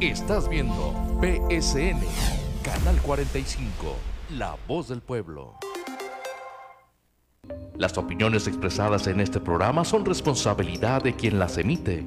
Estás viendo PSN, Canal 45, La Voz del Pueblo. Las opiniones expresadas en este programa son responsabilidad de quien las emite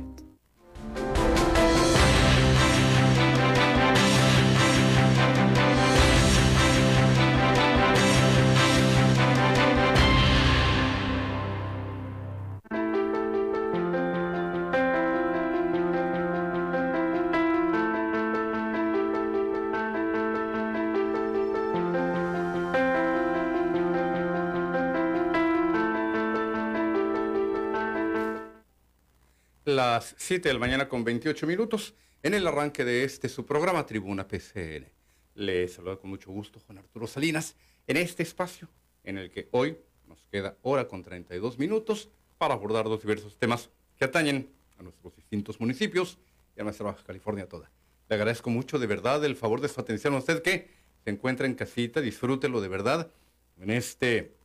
las 7 de la mañana con 28 minutos en el arranque de este su programa Tribuna PCN. Le saludo con mucho gusto Juan Arturo Salinas en este espacio en el que hoy nos queda hora con 32 minutos para abordar dos diversos temas que atañen a nuestros distintos municipios y a nuestra Baja California toda. Le agradezco mucho de verdad el favor de su atención a usted que se encuentra en casita, disfrútelo de verdad en este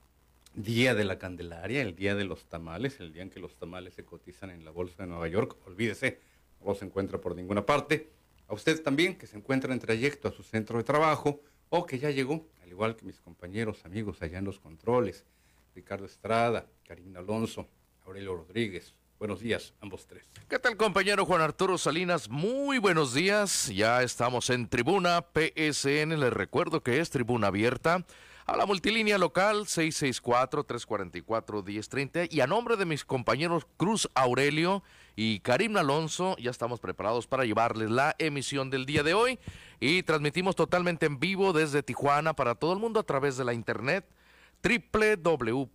Día de la Candelaria, el día de los tamales, el día en que los tamales se cotizan en la Bolsa de Nueva York. Olvídese, no se encuentra por ninguna parte. A usted también, que se encuentra en trayecto a su centro de trabajo o que ya llegó, al igual que mis compañeros, amigos allá en los controles, Ricardo Estrada, Karina Alonso, Aurelio Rodríguez. Buenos días, ambos tres. ¿Qué tal, compañero Juan Arturo Salinas? Muy buenos días. Ya estamos en Tribuna PSN. Les recuerdo que es Tribuna Abierta a la multilínea local 664-344-1030 y a nombre de mis compañeros Cruz Aurelio y Karim Alonso, ya estamos preparados para llevarles la emisión del día de hoy y transmitimos totalmente en vivo desde Tijuana para todo el mundo a través de la internet www.psn.si.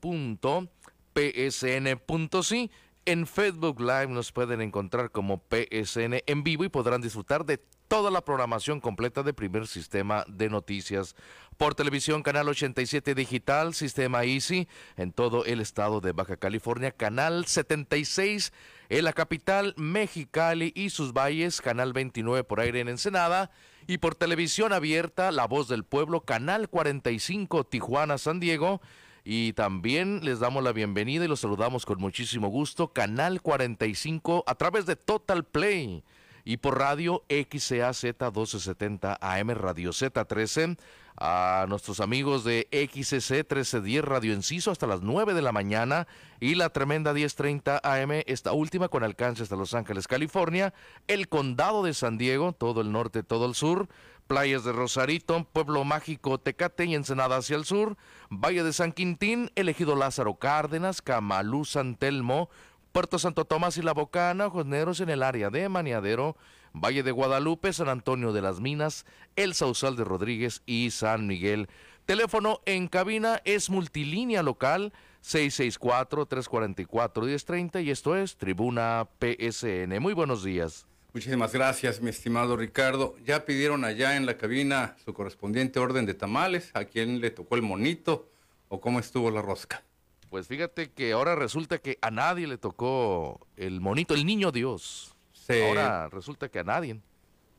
En Facebook Live nos pueden encontrar como PSN en vivo y podrán disfrutar de toda la programación completa de primer sistema de noticias. Por televisión, Canal 87 Digital, Sistema Easy, en todo el estado de Baja California, Canal 76 en la capital, Mexicali y sus valles, Canal 29 por aire en Ensenada, y por televisión abierta, La Voz del Pueblo, Canal 45 Tijuana, San Diego, y también les damos la bienvenida y los saludamos con muchísimo gusto, Canal 45 a través de Total Play y por radio XCAZ 1270 AM Radio Z13 a nuestros amigos de XCC 1310 Radio Enciso hasta las 9 de la mañana y la tremenda 1030 AM, esta última con alcance hasta Los Ángeles, California, el condado de San Diego, todo el norte, todo el sur, playas de Rosarito, Pueblo Mágico, Tecate y Ensenada hacia el sur, Valle de San Quintín, elegido Lázaro Cárdenas, Camalú, San Telmo, Puerto Santo Tomás y La Bocana, Josneros en el área de Maniadero, Valle de Guadalupe, San Antonio de las Minas, El Sausal de Rodríguez y San Miguel. Teléfono en cabina es multilínea local 664-344-1030 y esto es Tribuna PSN. Muy buenos días. Muchísimas gracias, mi estimado Ricardo. Ya pidieron allá en la cabina su correspondiente orden de tamales. ¿A quién le tocó el monito o cómo estuvo la rosca? Pues fíjate que ahora resulta que a nadie le tocó el monito, el niño Dios. Ahora resulta que a nadie.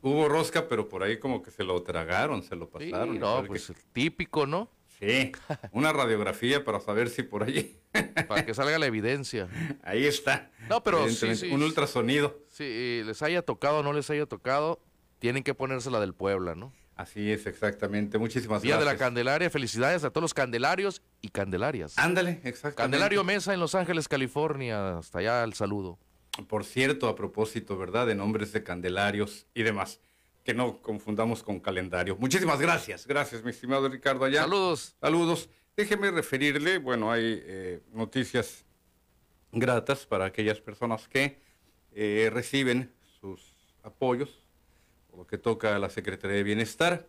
Hubo rosca, pero por ahí como que se lo tragaron, se lo pasaron. no, pues típico, ¿no? Sí, una radiografía para saber si por allí. para que salga la evidencia. Ahí está. No, pero sí, un ultrasonido. Sí, les haya tocado o no les haya tocado, tienen que ponerse la del Puebla, ¿no? Así es, exactamente. Muchísimas Día gracias. de la Candelaria, felicidades a todos los candelarios y candelarias. Ándale, exactamente. Candelario Mesa en Los Ángeles, California. Hasta allá el saludo. Por cierto, a propósito, ¿verdad? De nombres de candelarios y demás. Que no confundamos con calendario. Muchísimas gracias. Gracias, mi estimado Ricardo allá. Saludos. Saludos. Déjeme referirle, bueno, hay eh, noticias gratas para aquellas personas que eh, reciben sus apoyos lo que toca a la Secretaría de Bienestar,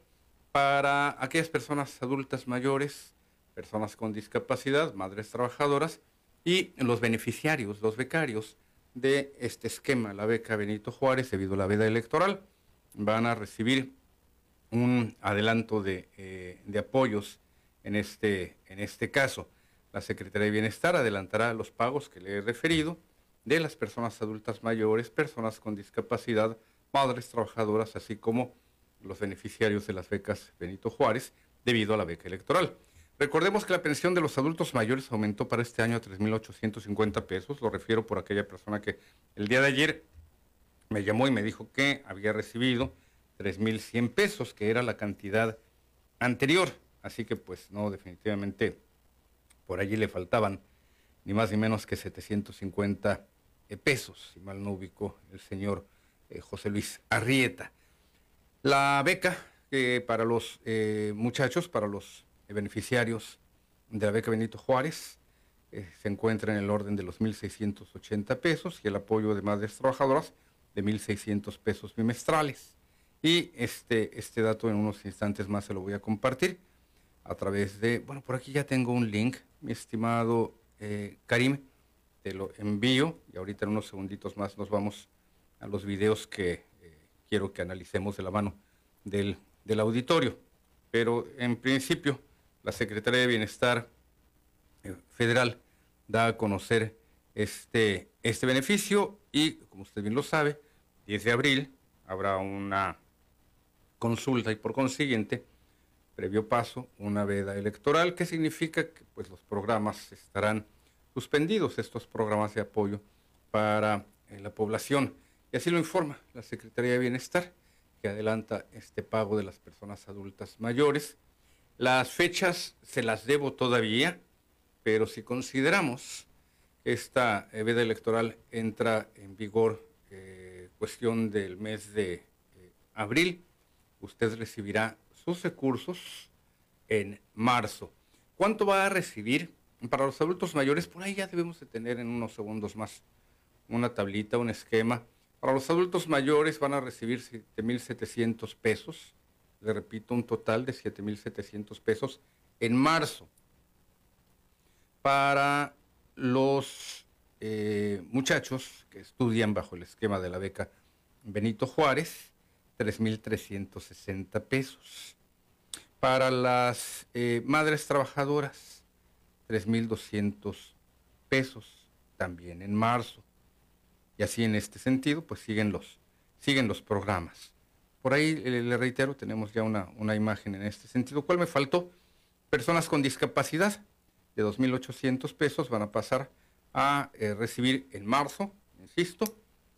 para aquellas personas adultas mayores, personas con discapacidad, madres trabajadoras y los beneficiarios, los becarios de este esquema, la beca Benito Juárez, debido a la veda electoral, van a recibir un adelanto de, eh, de apoyos en este, en este caso. La Secretaría de Bienestar adelantará los pagos que le he referido de las personas adultas mayores, personas con discapacidad, madres trabajadoras, así como los beneficiarios de las becas Benito Juárez, debido a la beca electoral. Recordemos que la pensión de los adultos mayores aumentó para este año a 3.850 pesos. Lo refiero por aquella persona que el día de ayer me llamó y me dijo que había recibido 3.100 pesos, que era la cantidad anterior. Así que pues no, definitivamente por allí le faltaban ni más ni menos que 750 eh, pesos, si mal no ubicó el señor eh, José Luis Arrieta. La beca para los eh, muchachos, para los beneficiarios de la beca Benito Juárez, se encuentra en el orden de los 1.680 pesos y el apoyo de madres trabajadoras de 1.600 pesos bimestrales. Y este, este dato en unos instantes más se lo voy a compartir a través de, bueno, por aquí ya tengo un link, mi estimado eh, Karim, te lo envío y ahorita en unos segunditos más nos vamos a los videos que eh, quiero que analicemos de la mano del, del auditorio. Pero en principio, la Secretaría de Bienestar eh, Federal da a conocer este, este beneficio y, como usted bien lo sabe, 10 de abril habrá una consulta y por consiguiente, previo paso, una veda electoral, que significa que pues, los programas estarán suspendidos, estos programas de apoyo para eh, la población. Y así lo informa la Secretaría de Bienestar, que adelanta este pago de las personas adultas mayores. Las fechas se las debo todavía, pero si consideramos que esta eh, veda electoral entra en vigor eh, cuestión del mes de eh, abril, usted recibirá sus recursos en marzo. ¿Cuánto va a recibir? Para los adultos mayores, por ahí ya debemos de tener en unos segundos más una tablita, un esquema. Para los adultos mayores van a recibir 7.700 pesos. Le repito, un total de 7.700 pesos en marzo. Para los eh, muchachos que estudian bajo el esquema de la beca Benito Juárez, 3.360 pesos. Para las eh, madres trabajadoras, 3.200 pesos, también en marzo. Y así en este sentido, pues siguen los, siguen los programas. Por ahí, le, reitero, tenemos ya una, una imagen en este sentido. ¿Cuál me faltó? Personas con discapacidad de 2.800 pesos van a pasar a eh, recibir en marzo, insisto,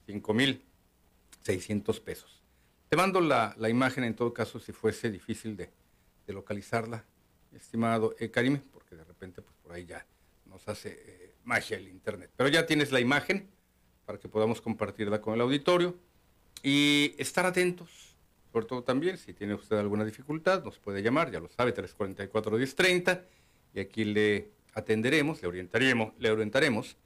5.600 pesos. Te mando la, imagen en todo caso si fuese difícil de, localizarla, estimado eh, Karim, porque de repente pues, por ahí ya nos hace eh, magia el Internet. Pero ya tienes la imagen para que podamos compartirla con el auditorio y estar atentos, sobre todo también, si tiene usted alguna dificultad, nos puede llamar, ya lo sabe, 344-1030, y aquí le atenderemos, le orientaremos, le orientaremos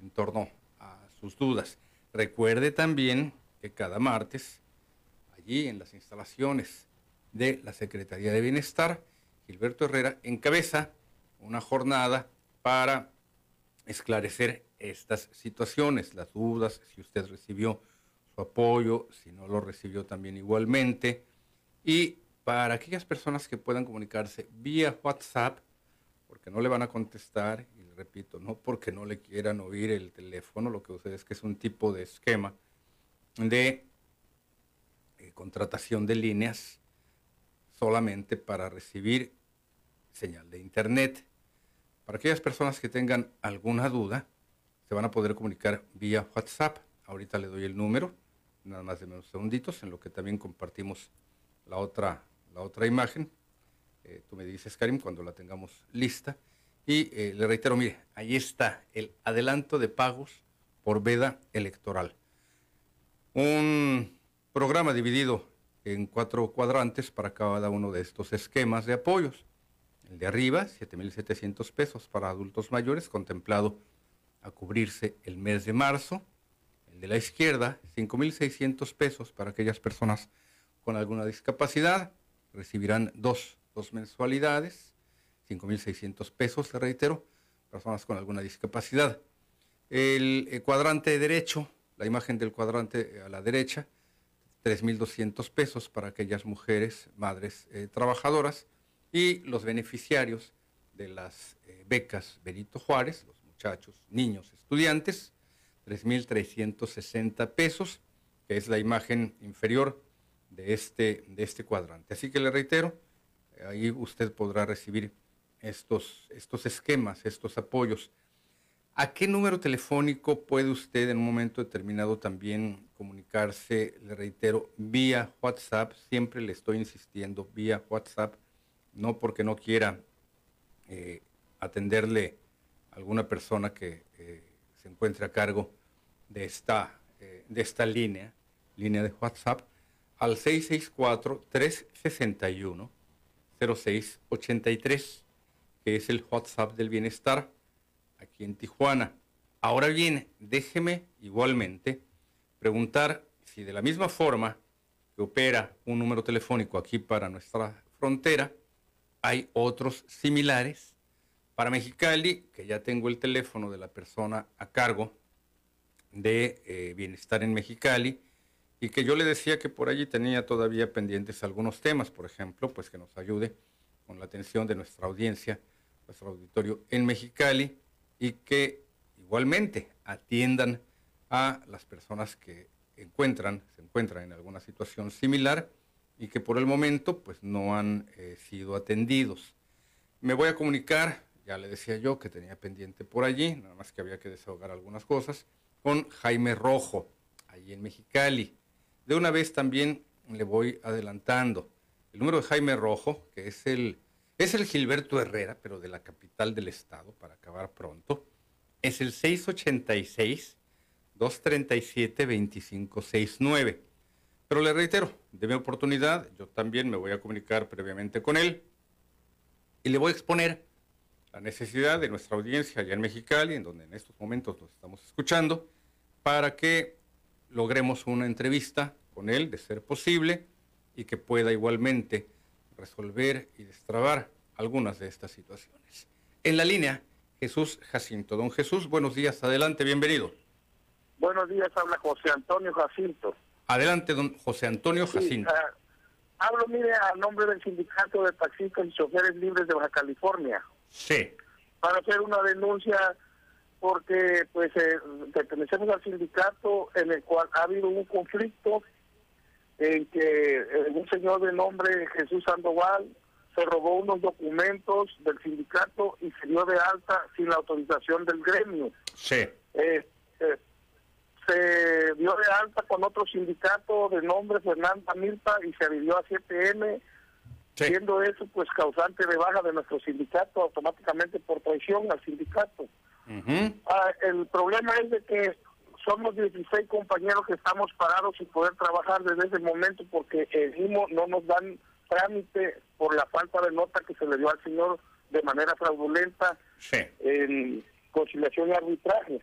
en torno a sus dudas. Recuerde también que cada martes, allí en las instalaciones de la Secretaría de Bienestar, Gilberto Herrera encabeza una jornada para esclarecer estas situaciones, las dudas, si usted recibió su apoyo, si no lo recibió también igualmente. Y para aquellas personas que puedan comunicarse vía WhatsApp, porque no le van a contestar, y repito, no porque no le quieran oír el teléfono, lo que sucede es que es un tipo de esquema de eh, contratación de líneas solamente para recibir señal de internet. Para aquellas personas que tengan alguna duda, se van a poder comunicar vía WhatsApp. Ahorita le doy el número, nada más de unos segunditos, en lo que también compartimos la otra, la otra imagen eh, tú me dices, Karim, cuando la tengamos lista. Y eh, le reitero, mire, ahí está el adelanto de pagos por veda electoral. Un programa dividido en cuatro cuadrantes para cada uno de estos esquemas de apoyos. El de arriba, 7.700 pesos para adultos mayores, contemplado a cubrirse el mes de marzo. El de la izquierda, 5.600 pesos para aquellas personas con alguna discapacidad. Recibirán dos dos mensualidades, 5.600 pesos, te reitero, personas con alguna discapacidad. El, eh, cuadrante derecho, la imagen del cuadrante a la derecha, 3.200 pesos para aquellas mujeres, madres eh, trabajadoras, y los beneficiarios de las eh, becas Benito Juárez, los muchachos, niños, estudiantes, 3.360 pesos, que es la imagen inferior de este, de este cuadrante. Así que le reitero, Ahí usted podrá recibir estos, estos esquemas, estos apoyos. ¿A qué número telefónico puede usted en un momento determinado también comunicarse, le reitero, vía WhatsApp. Siempre le estoy insistiendo, vía WhatsApp. No porque no quiera eh, atenderle a alguna persona que eh, se encuentre a cargo de esta, eh, de esta línea, línea de WhatsApp, al 664-361-0683, que es el WhatsApp del bienestar aquí en Tijuana. Ahora bien, déjeme igualmente preguntar si de la misma forma que opera un número telefónico aquí para nuestra frontera, hay otros similares. Para Mexicali, que ya tengo el teléfono de la persona a cargo de eh, Bienestar en Mexicali, y que yo le decía que por allí tenía todavía pendientes algunos temas, por ejemplo, pues que nos ayude con la atención de nuestra audiencia, nuestro auditorio en Mexicali, y que igualmente atiendan a las personas que encuentran, se encuentran en alguna situación similar y que por el momento pues no han eh, sido atendidos. Me voy a comunicar, ya le decía yo que tenía pendiente por allí, nada más que había que desahogar algunas cosas, con Jaime Rojo, allí en Mexicali. De una vez también le voy adelantando. El número de Jaime Rojo, que es el es el Gilberto Herrera, pero de la capital del estado, para acabar pronto. Es el 686-237-2569. Pero le reitero, de mi oportunidad, yo también me voy a comunicar previamente con él y le voy a exponer la necesidad de nuestra audiencia allá en Mexicali, en donde en estos momentos nos estamos escuchando, para que logremos una entrevista con él, de ser posible, y que pueda igualmente resolver y destrabar algunas de estas situaciones. En la línea, Jesús Jacinto. Don Jesús, buenos días, adelante, bienvenido. Buenos días, habla José Antonio Jacinto. Adelante, don José Antonio Jacinto. Ah, hablo, mire, a nombre del Sindicato de Taxistas y Choferes Libres de Baja California. Sí. Para hacer una denuncia porque pues eh, pertenecemos al sindicato en el cual ha habido un conflicto en que eh, un señor de nombre Jesús Sandoval se robó unos documentos del sindicato y se dio de alta sin la autorización del gremio. Sí. Eh, eh, se dio de alta con otro sindicato de nombre Fernanda Milpa y se adhirió a 7M, siendo eso pues causante de baja de nuestro sindicato automáticamente por traición al sindicato. Ah, el problema es de que somos 16 compañeros que estamos parados sin poder trabajar desde ese momento porque el IMO no nos dan trámite por la falta de nota que se le dio al señor de manera fraudulenta en conciliación y arbitraje.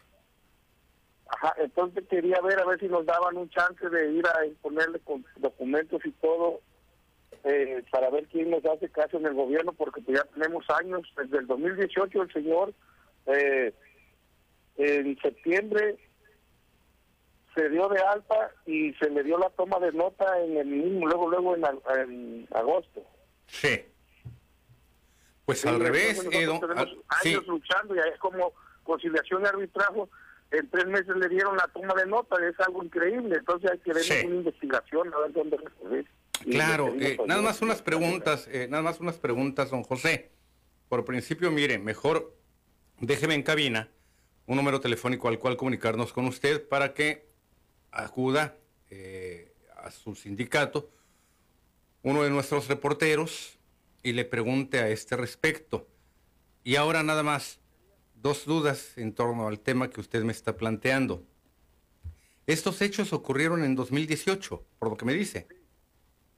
Ajá, entonces quería ver a ver si nos daban un chance de ir a ponerle con documentos y todo eh, para ver quién nos hace caso en el gobierno, porque pues ya tenemos años, desde el 2018 el señor eh, en septiembre se dio de alta y se le dio la toma de nota en el mismo, luego, luego en, agosto. Sí. Pues al revés, Edo, años luchando y es como conciliación y arbitraje. En tres meses le dieron la toma de nota, es algo increíble. Entonces hay que ver una investigación, a ver dónde resolver. Claro, eh, nada más unas preguntas, eh, nada más unas preguntas, don José. Por principio, mire, mejor déjeme en cabina un número telefónico al cual comunicarnos con usted para que acuda eh, a su sindicato uno de nuestros reporteros y le pregunte a este respecto. Y ahora nada más, dos dudas en torno al tema que usted me está planteando. Estos hechos ocurrieron en 2018, por lo que me dice.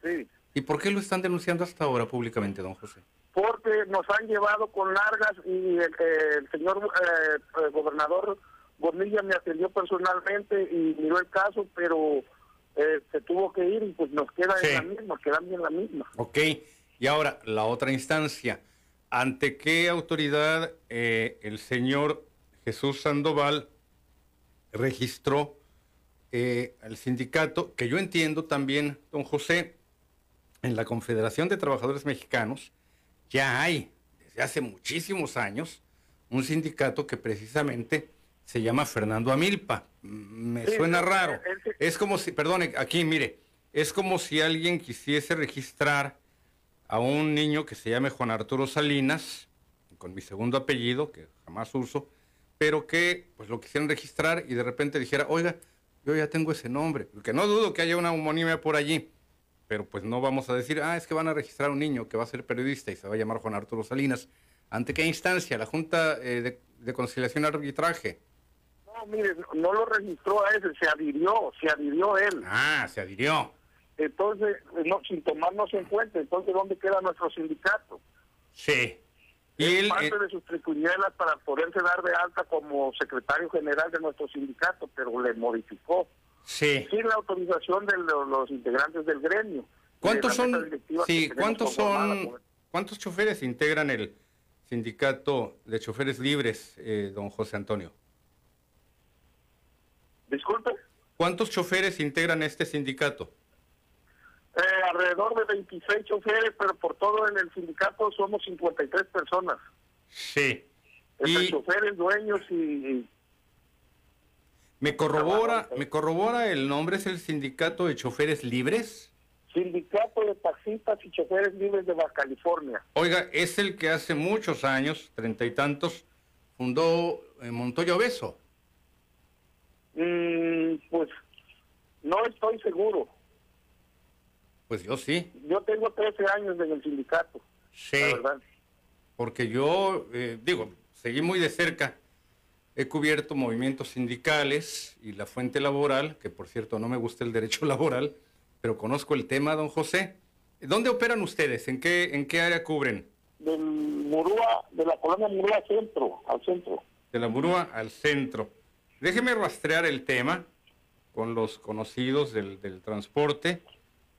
Sí. ¿Y por qué lo están denunciando hasta ahora públicamente, don José? Porque nos han llevado con largas y el, señor eh, eh, gobernador Bonilla me atendió personalmente y miró el caso, pero eh, se tuvo que ir y pues nos queda en la misma, quedamos en la misma. Ok, y ahora la otra instancia. ¿Ante qué autoridad eh, el señor Jesús Sandoval registró eh, el sindicato, que yo entiendo también, don José, en la Confederación de Trabajadores Mexicanos, ya hay desde hace muchísimos años un sindicato que precisamente se llama Fernando Amilpa. Me suena raro. Es como si, perdone, aquí mire, es como si alguien quisiese registrar a un niño que se llame Juan Arturo Salinas, con mi segundo apellido, que jamás uso, pero que pues lo quisieran registrar y de repente dijera, oiga, yo ya tengo ese nombre, porque no dudo que haya una homonimia por allí, pero pues no vamos a decir, ah, es que van a registrar a un niño que va a ser periodista y se va a llamar Juan Arturo Salinas. ¿Ante qué instancia? ¿La Junta eh, de, Conciliación y Arbitraje? No, mire, no lo registró a ese, se adhirió, se adhirió él. Ah, se adhirió. Entonces, no, sin tomarnos en cuenta, entonces, ¿dónde queda nuestro sindicato? Sí. Y él, parte eh, de sus tricuñelas para poderse dar de alta como secretario general de nuestro sindicato, pero le modificó. Sí. Sin la autorización de los, integrantes del gremio. ¿Cuántos son? Sí, ¿cuántos son? ¿Cuántos choferes integran el sindicato de choferes libres, eh, don José Antonio? Disculpe. ¿Cuántos choferes integran este sindicato? Eh, alrededor de 26 choferes, pero por todo en el sindicato somos 53 personas. Sí. Entre choferes, dueños y... ¿Me corrobora, ¿Me corrobora el nombre? ¿Es el Sindicato de Choferes Libres? Sindicato de Taxistas y Choferes Libres de Baja California. Oiga, es el que hace muchos años, treinta y tantos, fundó eh, Montoya Obeso. Mm, pues no estoy seguro. Pues yo sí. Yo tengo 13 años en el sindicato. Sí. Porque yo, eh, digo, seguí muy de cerca. He cubierto movimientos sindicales y la fuente laboral, que por cierto no me gusta el derecho laboral, pero conozco el tema, don José. ¿Dónde operan ustedes? ¿En qué, en qué área cubren? Del Murúa, de la colonia Murúa Centro, al centro. De la Murúa al centro. Déjeme rastrear el tema con los conocidos del, del transporte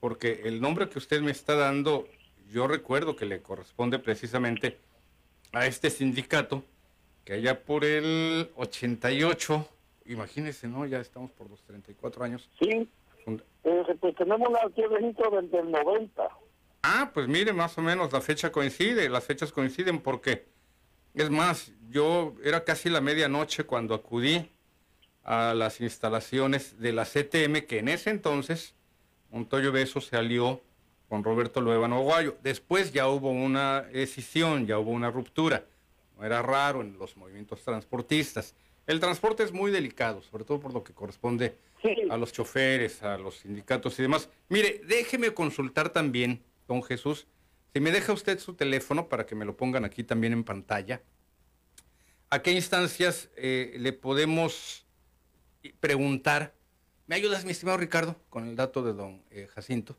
porque el nombre que usted me está dando, yo recuerdo que le corresponde precisamente a este sindicato, que allá por el 88, imagínese, ¿no? Ya estamos por los 34 años. Sí, eh, pues tenemos aquí el registro del, del 90. Ah, pues mire, más o menos la fecha coincide, las fechas coinciden porque, es más, yo era casi la medianoche cuando acudí a las instalaciones de la CTM, que en ese entonces Montoyo Beso se alió con Roberto Luevano Aguayo. Después ya hubo una decisión, ya hubo una ruptura. No era raro en los movimientos transportistas. El transporte es muy delicado, sobre todo por lo que corresponde a los choferes, a los sindicatos y demás. Mire, déjeme consultar también, don Jesús, si me deja usted su teléfono para que me lo pongan aquí también en pantalla. ¿A qué instancias eh, le podemos preguntar ¿Me ayudas, mi estimado Ricardo, con el dato de don eh, Jacinto?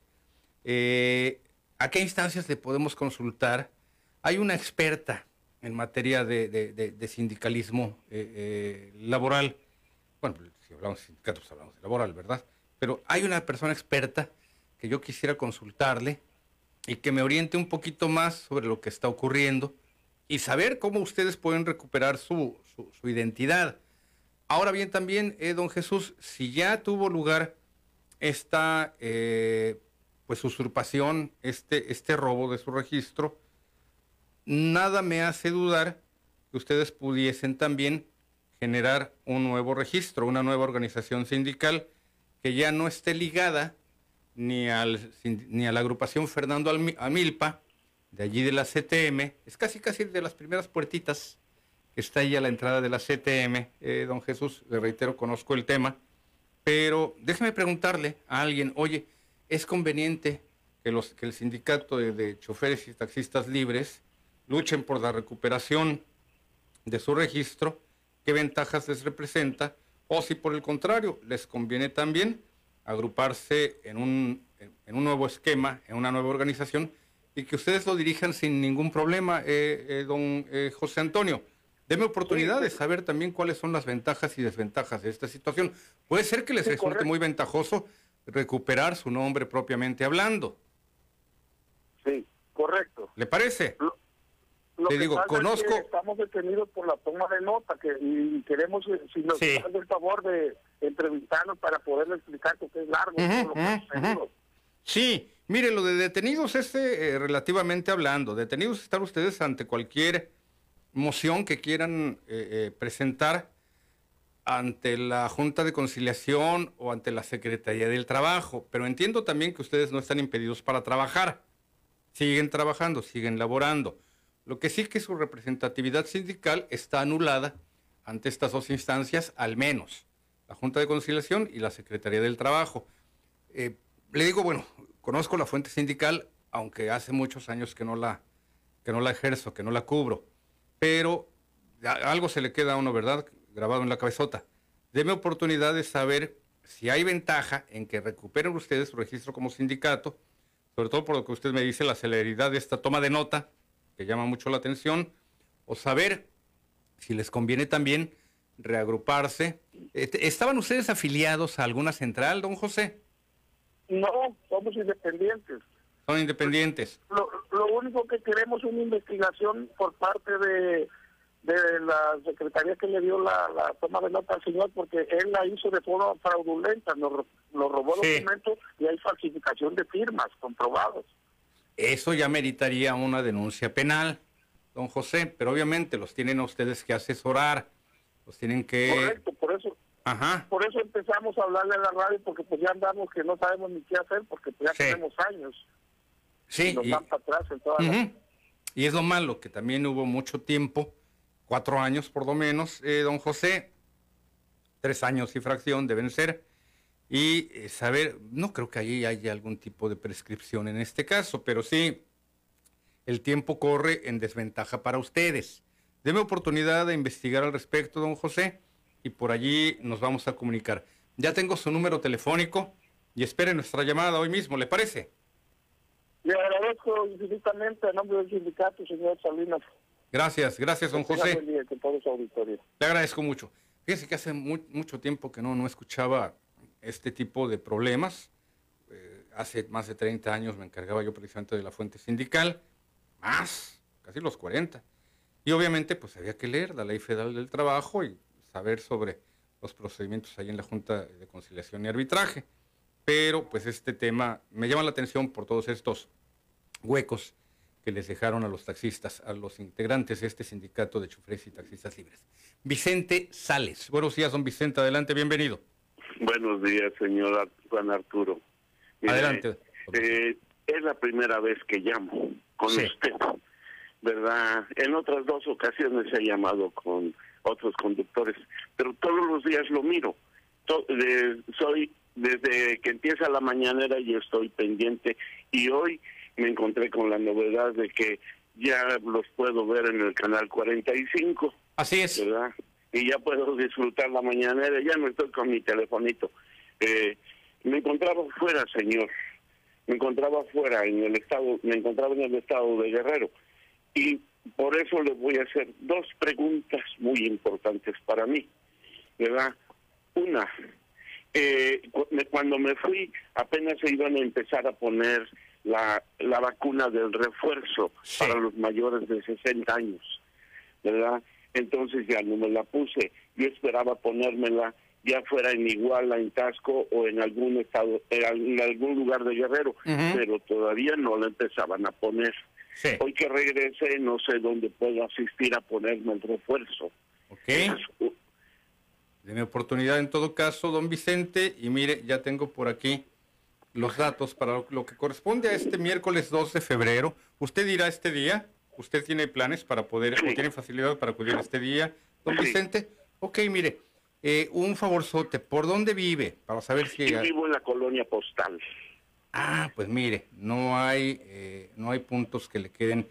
Eh, ¿A qué instancias le podemos consultar? Hay una experta en materia de, sindicalismo eh, laboral. Bueno, si hablamos de sindicatos, pues hablamos de laboral, ¿verdad? Pero hay una persona experta que yo quisiera consultarle y que me oriente un poquito más sobre lo que está ocurriendo y saber cómo ustedes pueden recuperar su identidad. Ahora bien, también, eh, don Jesús, si ya tuvo lugar esta eh, pues usurpación, este, este robo de su registro, nada me hace dudar que ustedes pudiesen también generar un nuevo registro, una nueva organización sindical que ya no esté ligada ni, al, ni a la agrupación Fernando Amilpa, de allí de la CTM, es casi casi de las primeras puertitas está ahí a la entrada de la CTM. Eh, don Jesús, le reitero, conozco el tema, pero déjeme preguntarle a alguien, oye, ¿es conveniente que, los, que el sindicato de, choferes y taxistas libres luchen por la recuperación de su registro? ¿Qué ventajas les representa? O si por el contrario, les conviene también agruparse en un, en un nuevo esquema, en una nueva organización, y que ustedes lo dirijan sin ningún problema, eh, eh, don José Antonio. Deme oportunidad de saber también cuáles son las ventajas y desventajas de esta situación. Puede ser que les resulte muy ventajoso recuperar su nombre propiamente hablando. Sí, correcto. ¿Le parece? Le digo, conozco. estamos detenidos por la toma de nota que, y queremos, eh, si nos sí. el favor de entrevistarnos para poderle explicar que es largo. Sí, mire, lo de detenidos es eh, relativamente hablando. Detenidos están ustedes ante cualquier moción que quieran eh, eh, presentar ante la Junta de Conciliación o ante la Secretaría del Trabajo, pero entiendo también que ustedes no están impedidos para trabajar. Siguen trabajando, siguen laborando. Lo que sí que su representatividad sindical está anulada ante estas dos instancias, al menos. la Junta de Conciliación y la Secretaría del Trabajo. Eh, le digo, bueno, conozco la fuente sindical, aunque hace muchos años que no la, que no la ejerzo, que no la cubro, pero algo se le queda a uno, ¿verdad? Grabado en la cabezota. Deme oportunidad de saber si hay ventaja en que recuperen ustedes su registro como sindicato, sobre todo por lo que usted me dice, la celeridad de esta toma de nota, que llama mucho la atención, o saber si les conviene también reagruparse. Este, ¿Estaban ustedes afiliados a alguna central, don José? No, somos independientes. Son independientes. Lo, lo único que queremos es una investigación por parte de de la secretaría que le dio la, toma de nota al señor porque él la hizo de forma fraudulenta, nos, robó documentos y hay falsificación de firmas comprobados. Eso ya meritaría una denuncia penal, don José, pero obviamente los tienen ustedes que asesorar, los tienen que... Correcto, por eso... Ajá. Por eso empezamos a hablarle a la radio porque pues ya andamos que no sabemos ni qué hacer porque pues ya tenemos años. Sí. Y nos dan para atrás en todas Y es lo malo, que también hubo mucho tiempo cuatro años por lo menos, eh, don José, tres años y fracción deben ser, y eh, saber, no creo que ahí haya algún tipo de prescripción en este caso, pero sí, el tiempo corre en desventaja para ustedes. Deme oportunidad de investigar al respecto, don José, y por allí nos vamos a comunicar. Ya tengo su número telefónico y espere nuestra llamada hoy mismo, ¿le parece? Le agradezco infinitamente a nombre del sindicato, señor Salinas. Gracias, gracias, don José. Le agradezco mucho. Fíjese que hace mucho tiempo que no, no escuchaba este tipo de problemas. Eh, hace más de 30 años me encargaba yo precisamente de la fuente sindical, más, casi los 40. Y obviamente pues había que leer la ley federal del trabajo y saber sobre los procedimientos ahí en la Junta de Conciliación y Arbitraje. Pero pues este tema me llama la atención por todos estos huecos que les dejaron a los taxistas, a los integrantes de este sindicato de choferes y taxistas libres. Vicente Sales. Buenos días, don Vicente. Adelante, bienvenido. Buenos días, señor Juan Arturo. Adelante. Eh, es la primera vez que llamo con usted, ¿verdad? En otras dos ocasiones he llamado con otros conductores, pero todos los días lo miro. soy desde que empieza la mañanera y estoy pendiente y hoy me encontré con la novedad de que ya los puedo ver en el canal 45. Así es. ¿verdad? Y ya puedo disfrutar la mañanera, ya no estoy con mi telefonito. Eh, me encontraba fuera, señor. Me encontraba fuera, en el estado, me encontraba en el estado de Guerrero. Y por eso le voy a hacer dos preguntas muy importantes para mí. ¿Verdad? Una, eh, cuando me fui apenas se iban a empezar a poner la, la vacuna del refuerzo para los mayores de 60 años, ¿verdad? Entonces ya no me la puse. Yo esperaba ponérmela ya fuera en Iguala, en Tasco o en algún estado, en algún lugar de Guerrero, pero todavía no la empezaban a poner. Hoy que regrese, no sé dónde puedo asistir a ponerme el refuerzo. Ok. De mi oportunidad en todo caso, don Vicente, y mire, ya tengo por aquí los datos para lo que corresponde a este miércoles 2 de febrero. ¿Usted irá este día? ¿Usted tiene planes para poder, o tiene facilidad para acudir este día, don Vicente? Ok, mire, eh, un favorzote, ¿por dónde vive? Para saber si... Yo vivo en la colonia postal. Ah, pues mire, no hay, eh, no hay puntos que le queden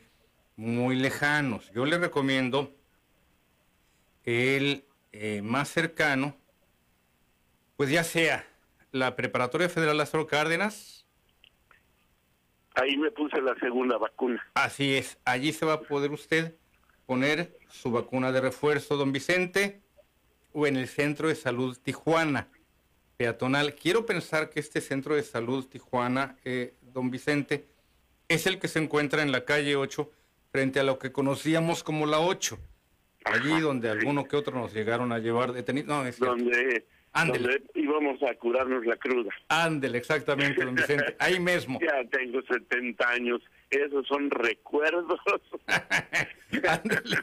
muy lejanos. Yo le recomiendo el eh, más cercano, pues ya sea la Preparatoria Federal Lázaro Cárdenas. Ahí me puse la segunda vacuna. Así es, allí se va a poder usted poner su vacuna de refuerzo, don Vicente, o en el Centro de Salud Tijuana, peatonal. Quiero pensar que este Centro de Salud Tijuana, eh, don Vicente, es el que se encuentra en la calle 8, frente a lo que conocíamos como la 8. Allí donde alguno que otro nos llegaron a llevar detenidos. No, es donde Ándele. íbamos a curarnos la cruda. Ándele, exactamente, don Vicente. Ahí mismo. Ya tengo 70 años. Esos son recuerdos. Ándele.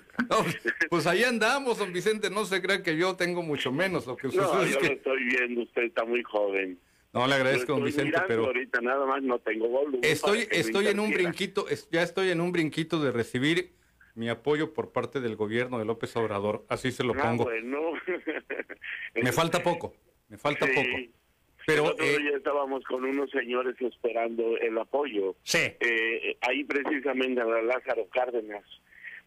pues ahí andamos, don Vicente. No se crea que yo tengo mucho menos. Lo que no, yo lo estoy viendo. Usted está muy joven. No, le agradezco, don Vicente, pero... ahorita nada más no tengo volumen. Estoy, estoy en un brinquito, ya estoy en un brinquito de recibir mi apoyo por parte del gobierno de López Obrador, así se lo ah, pongo. Me falta poco, me falta poco. Pero eh, ya estábamos con unos señores esperando el apoyo. Sí. Eh, ahí precisamente a Lázaro Cárdenas,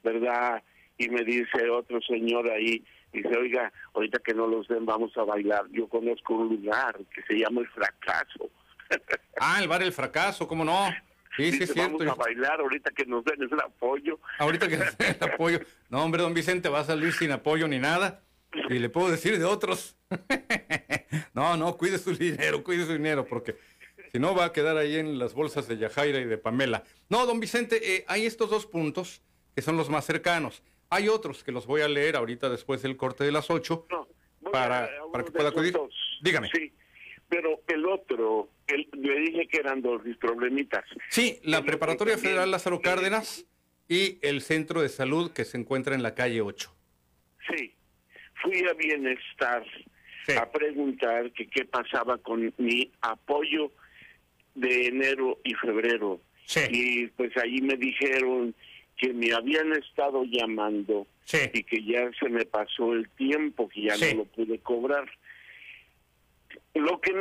¿verdad? Y me dice otro señor ahí, dice, oiga, ahorita que no los den vamos a bailar. Yo conozco un lugar que se llama El Fracaso. ah, el bar El Fracaso, ¿cómo no? Sí, sí, es cierto. Vamos a bailar ahorita que nos den el apoyo. Ahorita que nos den el apoyo. No, hombre, don Vicente va a salir sin apoyo ni nada. Y le puedo decir de otros. no, no, cuide su dinero, cuide su dinero, porque si no va a quedar ahí en las bolsas de Yajaira y de Pamela. No, don Vicente, eh, hay estos dos puntos que son los más cercanos. Hay otros que los voy a leer ahorita después del corte de las 8 para, para que pueda acudir. Dígame. Sí, pero el otro, le dije que eran dos problemitas. Sí, la Preparatoria Federal Lázaro Cárdenas y el Centro de Salud que se encuentra en la calle 8. Sí, fui a Bienestar a preguntar que qué pasaba con mi apoyo de enero y febrero. Y pues ahí me dijeron que me habían estado llamando y que ya se me pasó el tiempo, que ya no lo pude cobrar. Lo que,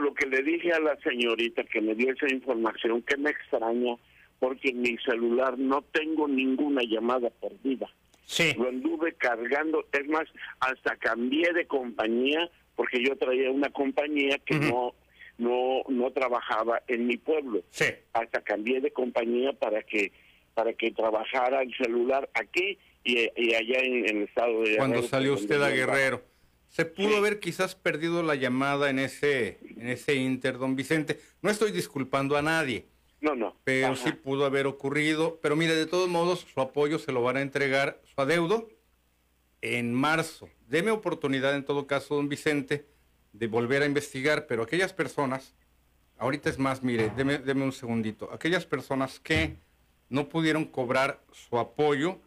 lo que le dije a la señorita que me dio esa información, que me extraña, porque en mi celular no tengo ninguna llamada perdida. Sí. Lo anduve cargando, es más, hasta cambié de compañía porque yo traía una compañía que no no no trabajaba en mi pueblo. Sí. Hasta cambié de compañía para que para que trabajara el celular aquí y, allá en, el estado de Cuando salió usted a Guerrero. Se pudo haber quizás perdido la llamada en ese en ese inter, don Vicente. No estoy disculpando a nadie no, no. Pero sí pudo haber ocurrido. Pero mire, de todos modos, su apoyo se lo van a entregar, su adeudo, en marzo. Deme oportunidad, en todo caso, don Vicente, de volver a investigar. Pero aquellas personas, ahorita es más, mire, deme, deme un segundito. Aquellas personas que no pudieron cobrar su apoyo,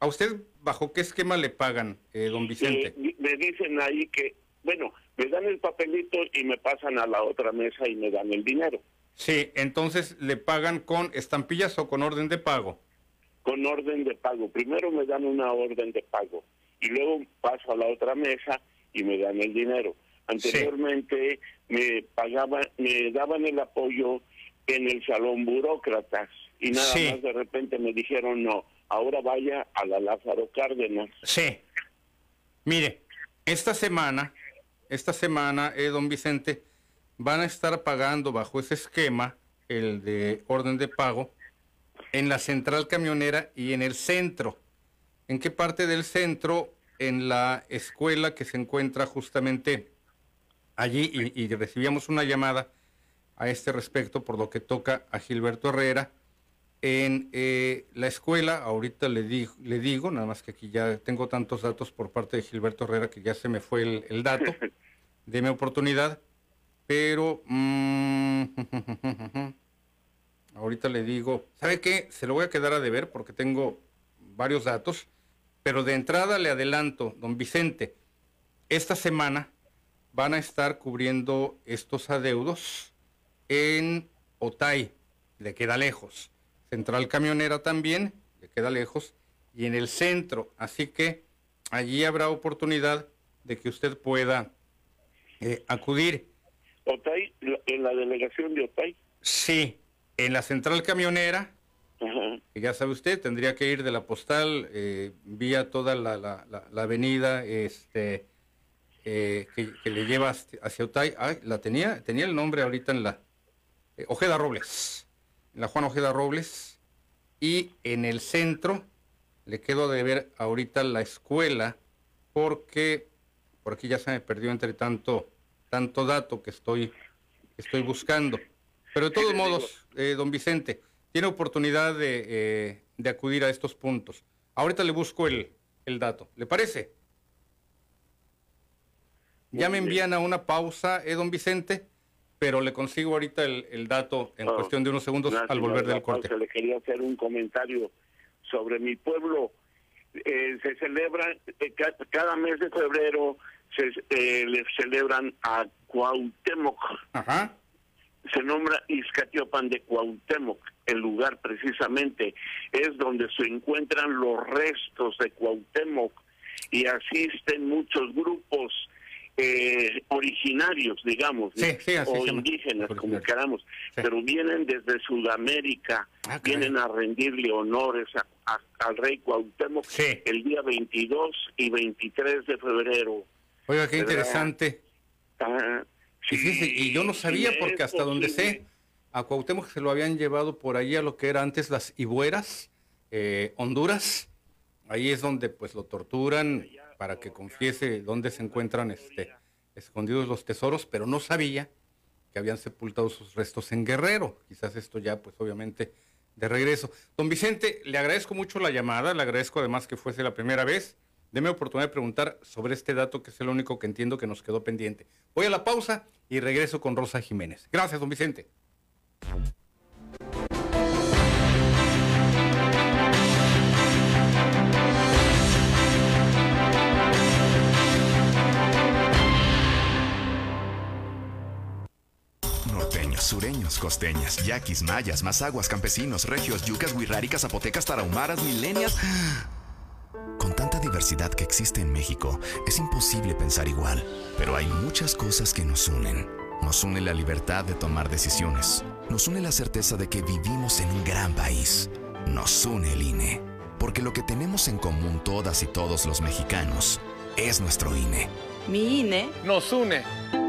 ¿a usted bajo qué esquema le pagan, eh, don Vicente? me dicen ahí que, bueno, me dan el papelito y me pasan a la otra mesa y me dan el dinero. Sí, entonces le pagan con estampillas o con orden de pago. Con orden de pago. Primero me dan una orden de pago y luego paso a la otra mesa y me dan el dinero. Anteriormente me pagaban, me daban el apoyo en el salón burócratas y nada más de repente me dijeron no, ahora vaya a la Lázaro Cárdenas. Sí. Mire, esta semana, esta semana, eh, don Vicente, van a estar pagando bajo ese esquema, el de orden de pago, en la central camionera y en el centro. ¿En qué parte del centro? En la escuela que se encuentra justamente allí y, recibíamos una llamada a este respecto por lo que toca a Gilberto Herrera. En eh, la escuela, ahorita le, digo, le digo, nada más que aquí ya tengo tantos datos por parte de Gilberto Herrera que ya se me fue el, el dato. Deme oportunidad pero mm, ahorita le digo, ¿sabe qué? Se lo voy a quedar a deber porque tengo varios datos, pero de entrada le adelanto, don Vicente, esta semana van a estar cubriendo estos adeudos en Otay, le queda lejos. Central Camionera también, le queda lejos, y en el centro, así que allí habrá oportunidad de que usted pueda eh, acudir. Otay, en la delegación de Otay. Sí, en la central camionera. Que ya sabe usted, tendría que ir de la postal eh, vía toda la, la, la, avenida este, eh, que, le lleva hacia Otay. Ay, la tenía, tenía el nombre ahorita en la Ojeda Robles, en la Juan Ojeda Robles. Y en el centro le quedo de ver ahorita la escuela porque por aquí ya se me perdió entre tanto tanto dato que estoy, estoy buscando. Pero de todos modos, eh, don Vicente, tiene oportunidad de, eh, de, acudir a estos puntos. Ahorita le busco el, el dato. ¿Le parece? Ya me envían a una pausa, eh, don Vicente, pero le consigo ahorita el, el dato en cuestión de unos segundos al volver del corte. le quería hacer un comentario sobre mi pueblo. Eh, se celebra cada mes de febrero se eh, le celebran a Cuauhtémoc. Se nombra Izcatiopan de Cuauhtémoc. El lugar precisamente es donde se encuentran los restos de Cuauhtémoc y asisten muchos grupos eh, originarios, digamos, o indígenas, como queramos, pero vienen desde Sudamérica, ah, vienen a rendirle honores al rey Cuauhtémoc el día 22 y 23 de febrero. Oiga, qué interesante. Ah, y yo no sabía porque hasta donde sé, a Cuauhtémoc se lo habían llevado por ahí a lo que era antes las Ibueras, eh, Honduras. Ahí es donde pues lo torturan para que confiese dónde se encuentran este, escondidos los tesoros, pero no sabía que habían sepultado sus restos en Guerrero. Quizás esto ya pues obviamente de regreso. Don Vicente, le agradezco mucho la llamada, le agradezco además que fuese la primera vez. Deme oportunidad de preguntar sobre este dato que es el único que entiendo que nos quedó pendiente. Voy a la pausa y regreso con Rosa Jiménez. Gracias, don Vicente. Norteños, sureños, costeñas, yaquis, mayas, mazaguas, campesinos, regios, yucas, huirráricas, zapotecas, tarahumaras, milenias. Con tanta diversidad que existe en México, es imposible pensar igual, pero hay muchas cosas que nos unen. Nos une la libertad de tomar decisiones. Nos une la certeza de que vivimos en un gran país. Nos une el INE. Porque lo que tenemos en común todas y todos los mexicanos es nuestro INE. Mi INE nos une.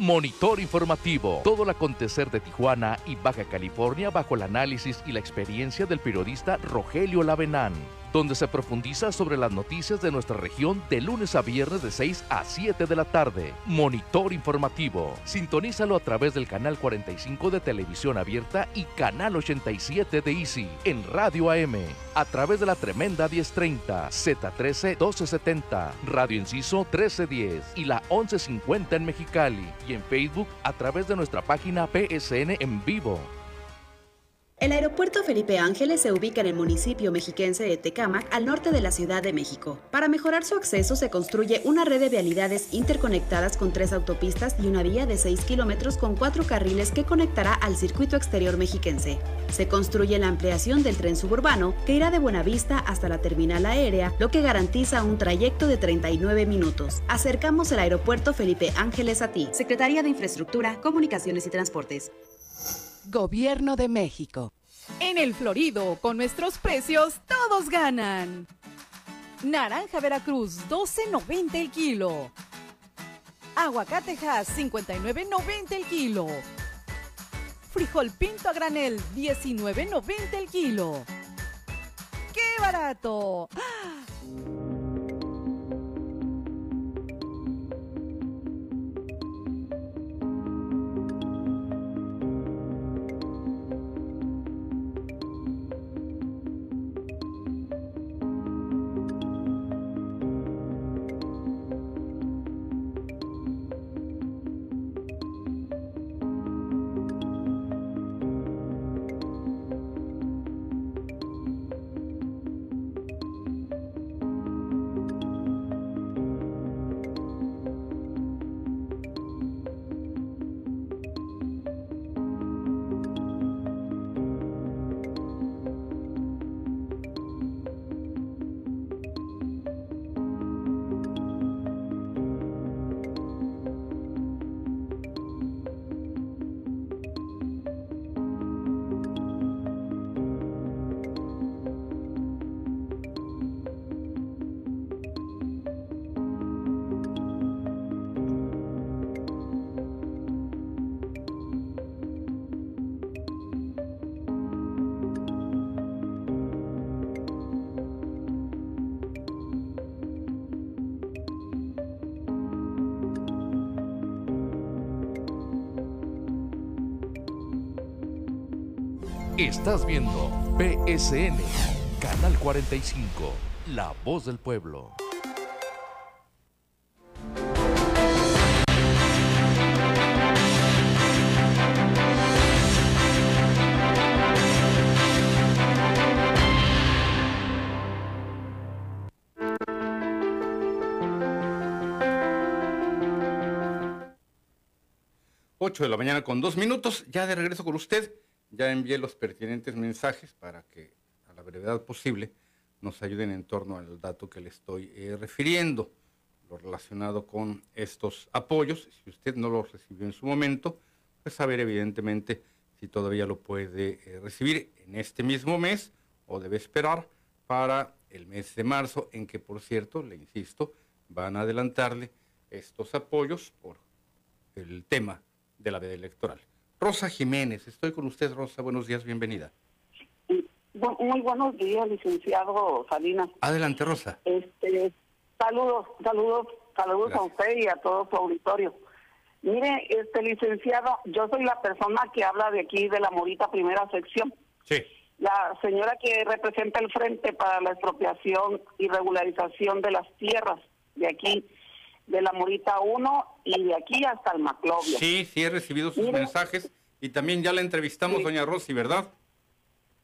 Monitor informativo. Todo el acontecer de Tijuana y Baja California bajo el análisis y la experiencia del periodista Rogelio Lavenán donde se profundiza sobre las noticias de nuestra región de lunes a viernes de 6 a 7 de la tarde. Monitor informativo. Sintonízalo a través del canal 45 de televisión abierta y canal 87 de Easy en Radio AM, a través de la tremenda 1030, Z13 1270, Radio Inciso 1310 y la 1150 en Mexicali y en Facebook a través de nuestra página PSN en vivo. El aeropuerto Felipe Ángeles se ubica en el municipio mexiquense de Tecámac, al norte de la Ciudad de México. Para mejorar su acceso se construye una red de vialidades interconectadas con tres autopistas y una vía de 6 kilómetros con cuatro carriles que conectará al circuito exterior mexiquense. Se construye la ampliación del tren suburbano que irá de Buenavista hasta la terminal aérea, lo que garantiza un trayecto de 39 minutos. Acercamos el aeropuerto Felipe Ángeles a ti. Secretaría de Infraestructura, Comunicaciones y Transportes. Gobierno de México. En el Florido, con nuestros precios, todos ganan. Naranja Veracruz, 12.90 el kilo. Aguacatejas, 59.90 el kilo. Frijol pinto a granel, 19.90 el kilo. ¡Qué barato! ¡Ah! Estás viendo PSN, Canal 45, La Voz del Pueblo. Ocho de la mañana con dos minutos, ya de regreso con usted ya envié los pertinentes mensajes para que a la brevedad posible nos ayuden en torno al dato que le estoy eh, refiriendo. lo relacionado con estos apoyos. Si usted no los recibió en su momento, pues saber evidentemente si todavía lo puede eh, recibir en este mismo mes o debe esperar para el mes de marzo, en que por cierto, le insisto, van a adelantarle estos apoyos por el tema de la veda electoral. Rosa Jiménez, estoy con usted, Rosa. Buenos días, bienvenida. Muy buenos días, licenciado Salinas. Adelante, Rosa. Este, saludos, saludos, saludos a usted y a todo su auditorio. Mire, este licenciado, yo soy la persona que habla de aquí de la Morita Primera Sección. Sí. La señora que representa el Frente para la Expropiación y Regularización de las Tierras de aquí, de la Morita 1 y de aquí hasta el Maclovio. Sí, sí, he recibido sus mensajes y también ya la entrevistamos, doña Rosy, ¿verdad?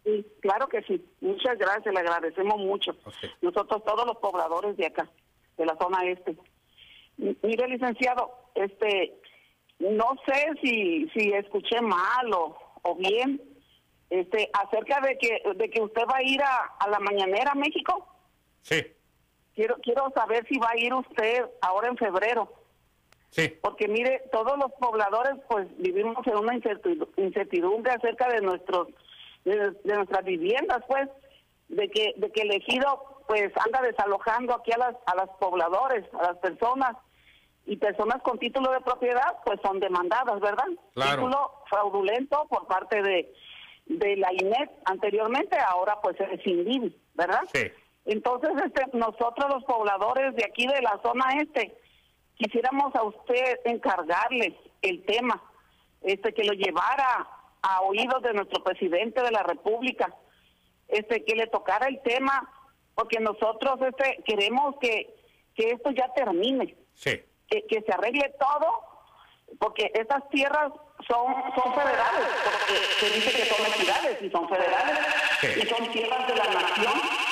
Sí, claro que sí. Muchas gracias, le agradecemos mucho. Nosotros todos los pobladores de acá, de la zona este. Mire, licenciado, este, no sé si, si escuché mal o, bien, este, acerca de que, de que usted va a ir a, a la mañanera a México. Sí. Quiero, quiero saber si va a ir usted ahora en febrero. Sí. Porque mire, todos los pobladores pues vivimos en una incertidumbre acerca de nuestros de, nuestras viviendas, pues, de que de que el ejido pues anda desalojando aquí a las a los pobladores, a las personas y personas con título de propiedad pues son demandadas, ¿verdad? Título fraudulento por parte de de la INET anteriormente, ahora pues es INDIV, ¿verdad? Sí. Entonces, este, nosotros los pobladores de aquí de la zona este, quisiéramos a usted encargarle el tema, este, que lo llevara a oídos de nuestro presidente de la República, este, que le tocara el tema, porque nosotros este, queremos que, que esto ya termine, sí. que, se arregle todo, porque estas tierras son, son federales, porque se dice que son entidades y son federales, y son tierras de la nación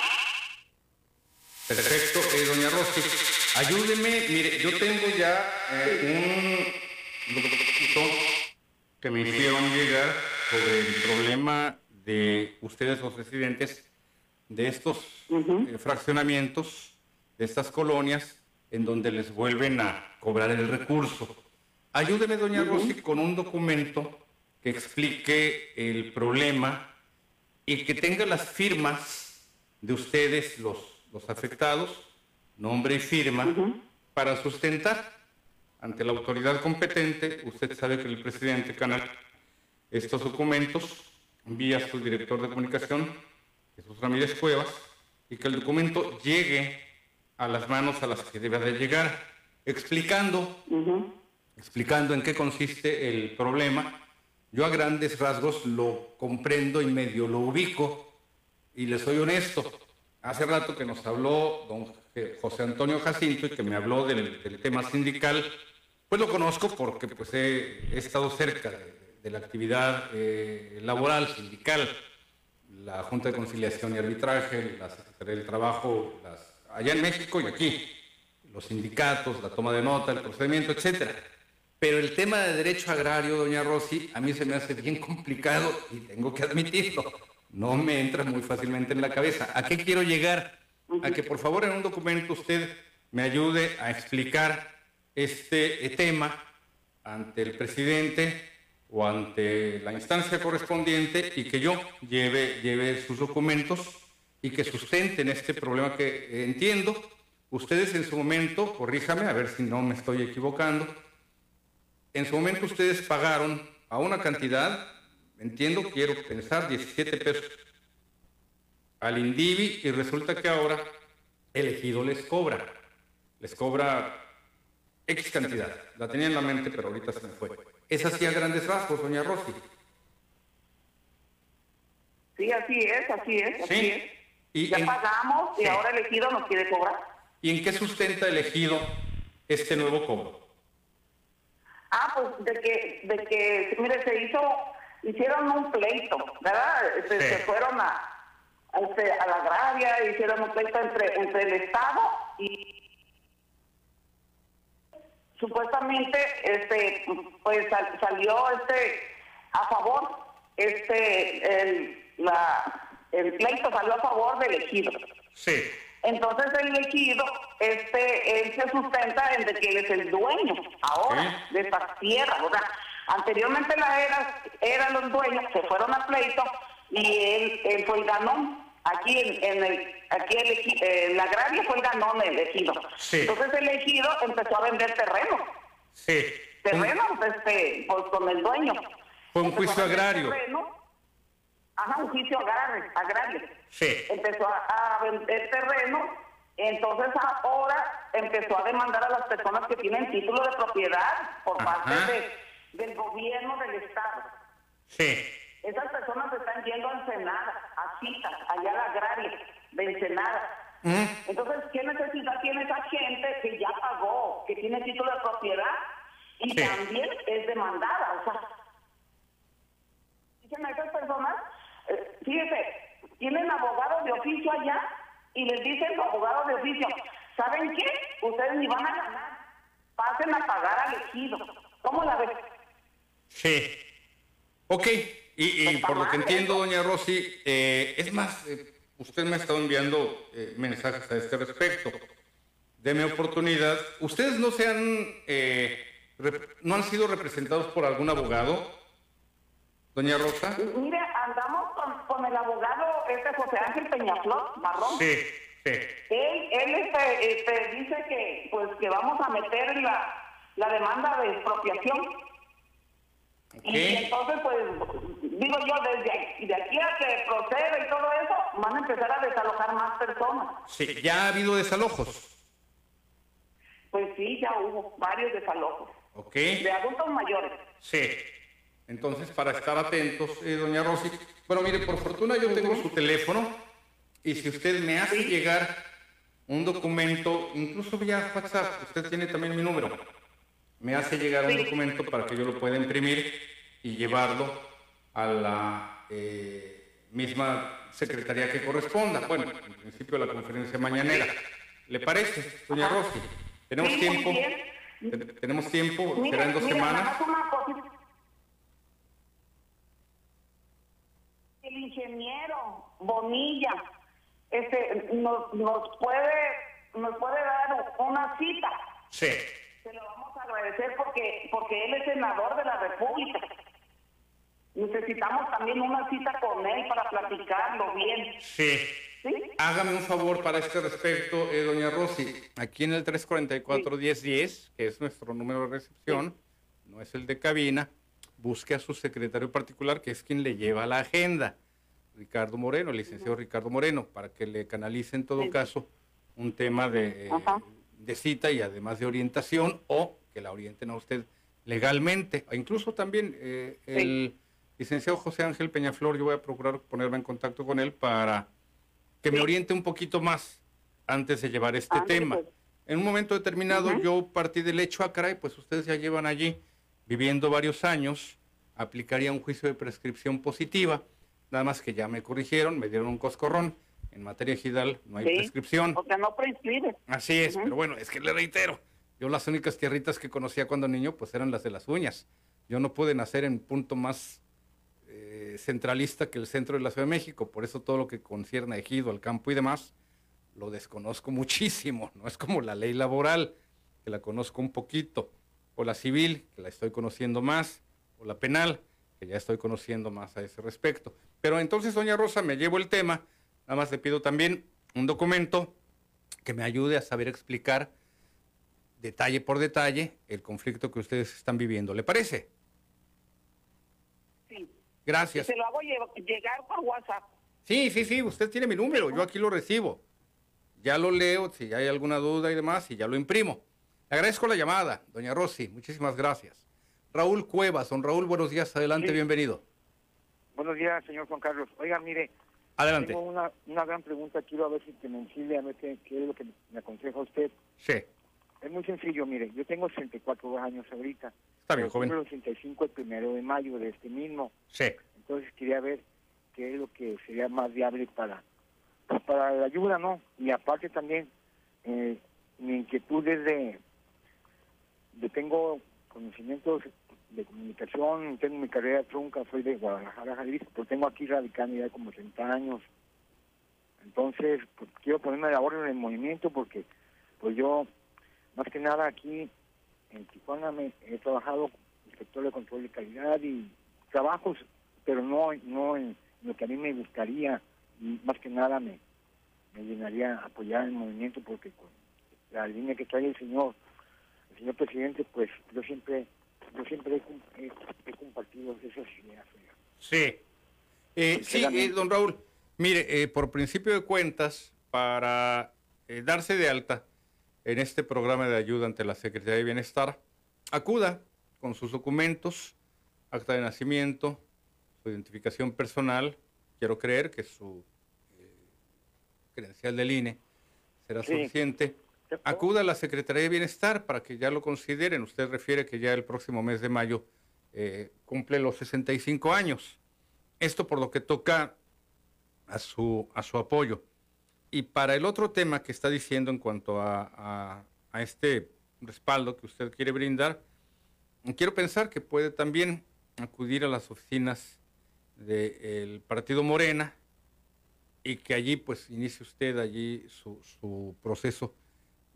Perfecto, eh, doña Rosy. Ayúdeme, mire, yo tengo ya eh, un documento que me hicieron llegar sobre el problema de ustedes los residentes de estos eh, fraccionamientos, de estas colonias, en donde les vuelven a cobrar el recurso. Ayúdeme, doña Rosy, con un documento que explique el problema y que tenga las firmas de ustedes, los los afectados, nombre y firma, para sustentar. Ante la autoridad competente, usted sabe que el presidente Canal, estos documentos vía su director de comunicación, Jesús Ramírez Cuevas, y que el documento llegue a las manos a las que debe de llegar, explicando, explicando en qué consiste el problema. Yo a grandes rasgos lo comprendo y medio lo ubico, y le soy honesto. Hace rato que nos habló don José Antonio Jacinto que me habló del, tema sindical, pues lo conozco porque pues he, estado cerca de, la actividad eh, laboral, sindical, la Junta de Conciliación y Arbitraje, la Secretaría del Trabajo, allá en México y aquí, los sindicatos, la toma de nota, el procedimiento, etcétera. Pero el tema de derecho agrario, doña Rossi, a mí se me hace bien complicado y tengo que admitirlo no me entra muy fácilmente en la cabeza. ¿A qué quiero llegar? A que por favor en un documento usted me ayude a explicar este tema ante el presidente o ante la instancia correspondiente y que yo lleve, lleve sus documentos y que sustenten este problema que entiendo. Ustedes en su momento, corríjame a ver si no me estoy equivocando, en su momento ustedes pagaron a una cantidad entiendo, quiero pensar, 17 pesos al Indivi y resulta que ahora el ejido les cobra, les cobra X cantidad. La tenía en la mente, pero ahorita se me fue. Es así a grandes rasgos, doña Rosy. Sí, así es, así es, así es. Y ya pagamos y ahora el ejido nos quiere cobrar. ¿Y en qué sustenta el ejido este nuevo cobro? Ah, pues de que, de que, mire, se hizo hicieron un pleito, ¿verdad? Se, fueron a, a, este, a la agravia, hicieron un pleito entre, entre el Estado y supuestamente este pues salió este a favor este el, la, el pleito salió a favor del ejido. Sí. Entonces el elegido, este, él se sustenta en de que él es el dueño ahora de estas tierras. O sea, anteriormente la era, eran los dueños, se fueron a pleito y él, él fue el ganón. Aquí en, el, aquí el, eh, la agraria fue el ganón elegido. Entonces el elegido empezó a vender terreno. Sí. Terreno, este, pues con el dueño. Fue un juicio agrario. Ajá, un juicio agrario. agrario. Sí. Empezó a, vender terreno, entonces ahora empezó a demandar a las personas que tienen título de propiedad por parte de, del gobierno del Estado. Sí. Esas personas están yendo a Ensenada, allá la agraria de Ensenada. Entonces, ¿qué necesidad tiene esa gente que ya pagó, que tiene título de propiedad y también es demandada? O sea, dicen a esas personas, eh, fíjese, tienen abogados de oficio allá y les dicen los abogados de oficio, ¿saben qué? Ustedes ni van a ganar, pasen a pagar al ejido. ¿Cómo la ves? Sí. Ok, y, pues por lo que entiendo, doña Rosy, eh, es más, eh, usted me ha estado enviando eh, mensajes a este respecto. Deme oportunidad. ¿Ustedes no se han, no han sido representados por algún abogado? Doña Rosa. Mire, andamos con, el abogado este José Ángel Peñaflor, marrón. Sí, sí. Él, él este, este, dice que, pues, que vamos a meter la, la demanda de expropiación. Y entonces, pues, digo yo, desde de aquí a que procede y todo eso, van a empezar a desalojar más personas. Sí, ¿ya ha habido desalojos? Pues sí, ya hubo varios desalojos. Ok. De adultos mayores. Sí. Entonces, para estar atentos, eh, doña Rosy. Bueno, mire, por fortuna yo tengo su teléfono y si usted me hace llegar un documento, incluso vía WhatsApp, usted tiene también mi número, me hace llegar un documento para que yo lo pueda imprimir y llevarlo a la eh, misma secretaría que corresponda. Bueno, en principio la conferencia mañanera. ¿Le parece, doña Rosy? ¿Tenemos tiempo? ¿Tenemos tiempo? ¿Será en dos semanas? el ingeniero Bonilla este, nos, nos, puede, nos puede dar una cita. Sí. Se lo vamos agradecer porque, porque él es senador de la República. Necesitamos también una cita con él para platicarlo bien. Sí. ¿Sí? Hágame un favor para este respecto, eh, doña Rosy. Aquí en el 344-1010, que es nuestro número de recepción, no es el de cabina, busque a su secretario particular, que es quien le lleva la agenda, Ricardo Moreno, el licenciado Ricardo Moreno, para que le canalice en todo caso un tema de, de, cita y además de orientación o que la orienten a usted legalmente. Incluso también eh, el licenciado José Ángel Peñaflor, yo voy a procurar ponerme en contacto con él para que me oriente un poquito más antes de llevar este tema. Pues. En un momento determinado yo partí del hecho, a ah, caray, pues ustedes ya llevan allí viviendo varios años, aplicaría un juicio de prescripción positiva, nada más que ya me corrigieron, me dieron un coscorrón. En materia ejidal no hay prescripción. O sea, no prescribe. Así es, pero bueno, es que le reitero, yo las únicas tierritas que conocía cuando niño, pues eran las de las uñas. Yo no pude nacer en punto más eh, centralista que el centro de la Ciudad de México, por eso todo lo que concierne a ejido, al campo y demás, lo desconozco muchísimo. No es como la ley laboral, que la conozco un poquito o la civil, que la estoy conociendo más, o la penal, que ya estoy conociendo más a ese respecto. Pero entonces, doña Rosa, me llevo el tema, nada más le pido también un documento que me ayude a saber explicar detalle por detalle el conflicto que ustedes están viviendo. ¿Le parece? Sí. Gracias. Se lo hago llegar por WhatsApp. Sí, sí, sí, usted tiene mi número, yo aquí lo recibo. Ya lo leo, si hay alguna duda y demás, y ya lo imprimo agradezco la llamada, doña Rosy. Muchísimas gracias. Raúl Cuevas. Don Raúl, buenos días. Adelante, bienvenido. Buenos días, señor Juan Carlos. Oiga, mire. Adelante. Tengo una, una gran pregunta. Quiero a ver si te me a ver qué, es lo que me aconseja usted. Sí. Es muy sencillo, mire. Yo tengo 64 años ahorita. Está bien, joven. Tengo 65 el primero de mayo de este mismo. Sí. Entonces quería ver qué es lo que sería más viable para, pues, para la ayuda, ¿no? Y aparte también, eh, mi inquietud es de yo tengo conocimientos de comunicación, tengo mi carrera trunca, soy de Guadalajara, Jalisco, pero tengo aquí radicando ya como 30 años. Entonces, pues, quiero ponerme de orden en el movimiento porque pues yo, más que nada aquí en Tijuana me he trabajado inspector de control de calidad y trabajos, pero no, no en lo que a mí me gustaría y más que nada me, me llenaría apoyar el movimiento porque con la línea que trae el señor, el señor presidente, pues yo siempre, yo siempre he, compartido esas ideas. Sí. Eh, sí, eh, don Raúl, mire, eh, por principio de cuentas, para darse de alta en este programa de ayuda ante la Secretaría de Bienestar, acuda con sus documentos, acta de nacimiento, su identificación personal, quiero creer que su credencial del INE será suficiente. Acuda a la Secretaría de Bienestar para que ya lo consideren. Usted refiere que ya el próximo mes de mayo eh, cumple los 65 años. Esto por lo que toca a su, a su apoyo. Y para el otro tema que está diciendo en cuanto a, a, este respaldo que usted quiere brindar, quiero pensar que puede también acudir a las oficinas del Partido Morena y que allí pues inicie usted allí su, su proceso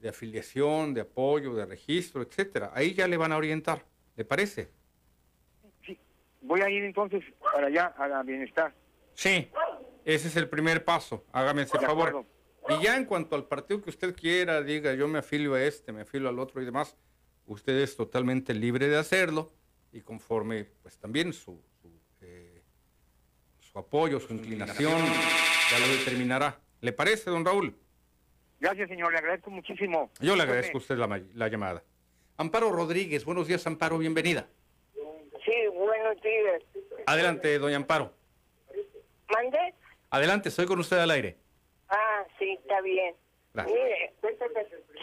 de afiliación, de apoyo, de registro, etcétera. Ahí ya le van a orientar, ¿le parece? Sí, voy a ir entonces para allá, a la bienestar. Sí, ese es el primer paso, hágame ese favor. Y ya en cuanto al partido que usted quiera, diga yo me afilio a este, me afilio al otro y demás, usted es totalmente libre de hacerlo y conforme pues también su, su, eh, su apoyo, su inclinación, ya lo determinará. ¿Le parece, don Raúl? Gracias, señor. Le agradezco muchísimo. Yo le agradezco a usted la, llamada. Amparo Rodríguez, buenos días, Amparo, bienvenida. Sí, buenos días. Adelante, doña Amparo. Adelante, estoy con usted al aire. Ah, sí, está bien. Mire,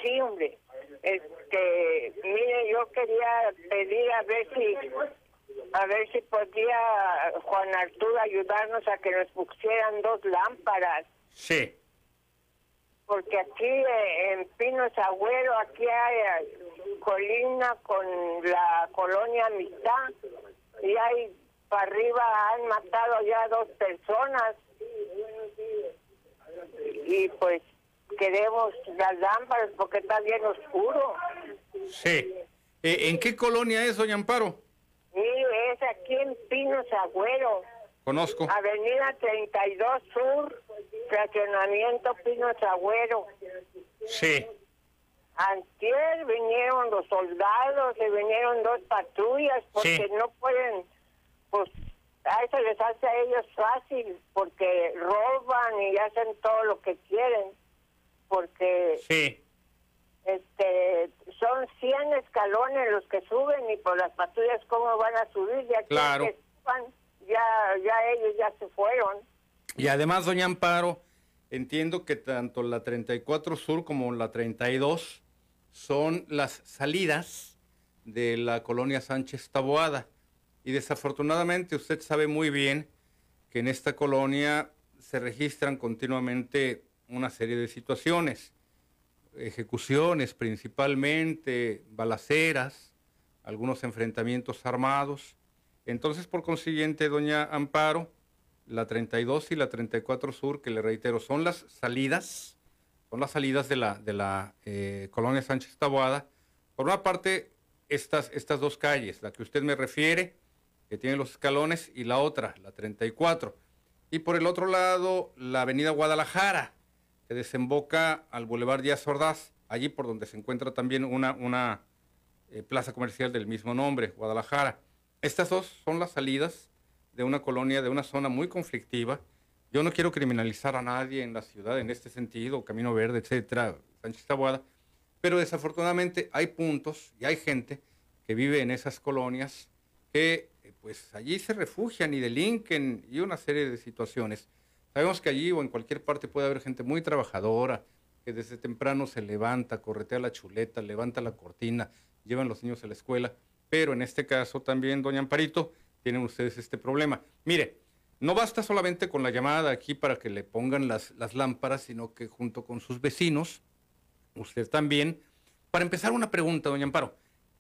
sí, hombre. Este, mire, yo quería pedir a ver si a ver si podía Juan Arturo ayudarnos a que nos pusieran dos lámparas. Sí porque aquí eh, en Pinos Agüero, aquí hay eh, colina con la colonia Amistad y hay para arriba han matado ya dos personas y pues queremos las lámparas porque está bien oscuro. Sí. Eh, ¿En qué colonia es, doña Amparo? Sí, es aquí en Pinos Agüero. Conozco. Avenida 32 Sur, fraccionamiento Pino Agüero. Sí. Antier vinieron los soldados, se vinieron dos patrullas porque no pueden, pues a eso les hace a ellos fácil porque roban y hacen todo lo que quieren porque sí. este son 100 escalones los que suben y por las patrullas cómo van a subir ya claro. que ya, ya ellos ya se fueron. Y además, doña Amparo, entiendo que tanto la 34 Sur como la 32 son las salidas de la colonia Sánchez Taboada. Y desafortunadamente usted sabe muy bien que en esta colonia se registran continuamente una serie de situaciones, ejecuciones principalmente, balaceras, algunos enfrentamientos armados. Entonces, por consiguiente, doña Amparo, la 32 y la 34 Sur, que le reitero, son las salidas, son las salidas de la, de la eh, colonia Sánchez Taboada. Por una parte, estas, estas dos calles, la que usted me refiere, que tiene los escalones, y la otra, la 34. Y por el otro lado, la avenida Guadalajara, que desemboca al Boulevard Díaz Ordaz, allí por donde se encuentra también una, una eh, plaza comercial del mismo nombre, Guadalajara. Estas dos son las salidas de una colonia, de una zona muy conflictiva. Yo no quiero criminalizar a nadie en la ciudad en este sentido, Camino Verde, etcétera, Sánchez Taboada, pero desafortunadamente hay puntos y hay gente que vive en esas colonias que pues allí se refugian y delinquen y una serie de situaciones. Sabemos que allí o en cualquier parte puede haber gente muy trabajadora, que desde temprano se levanta, corretea la chuleta, levanta la cortina, llevan los niños a la escuela pero en este caso también, doña Amparito, tienen ustedes este problema. Mire, no basta solamente con la llamada aquí para que le pongan las, las lámparas, sino que junto con sus vecinos, usted también, para empezar una pregunta, doña Amparo,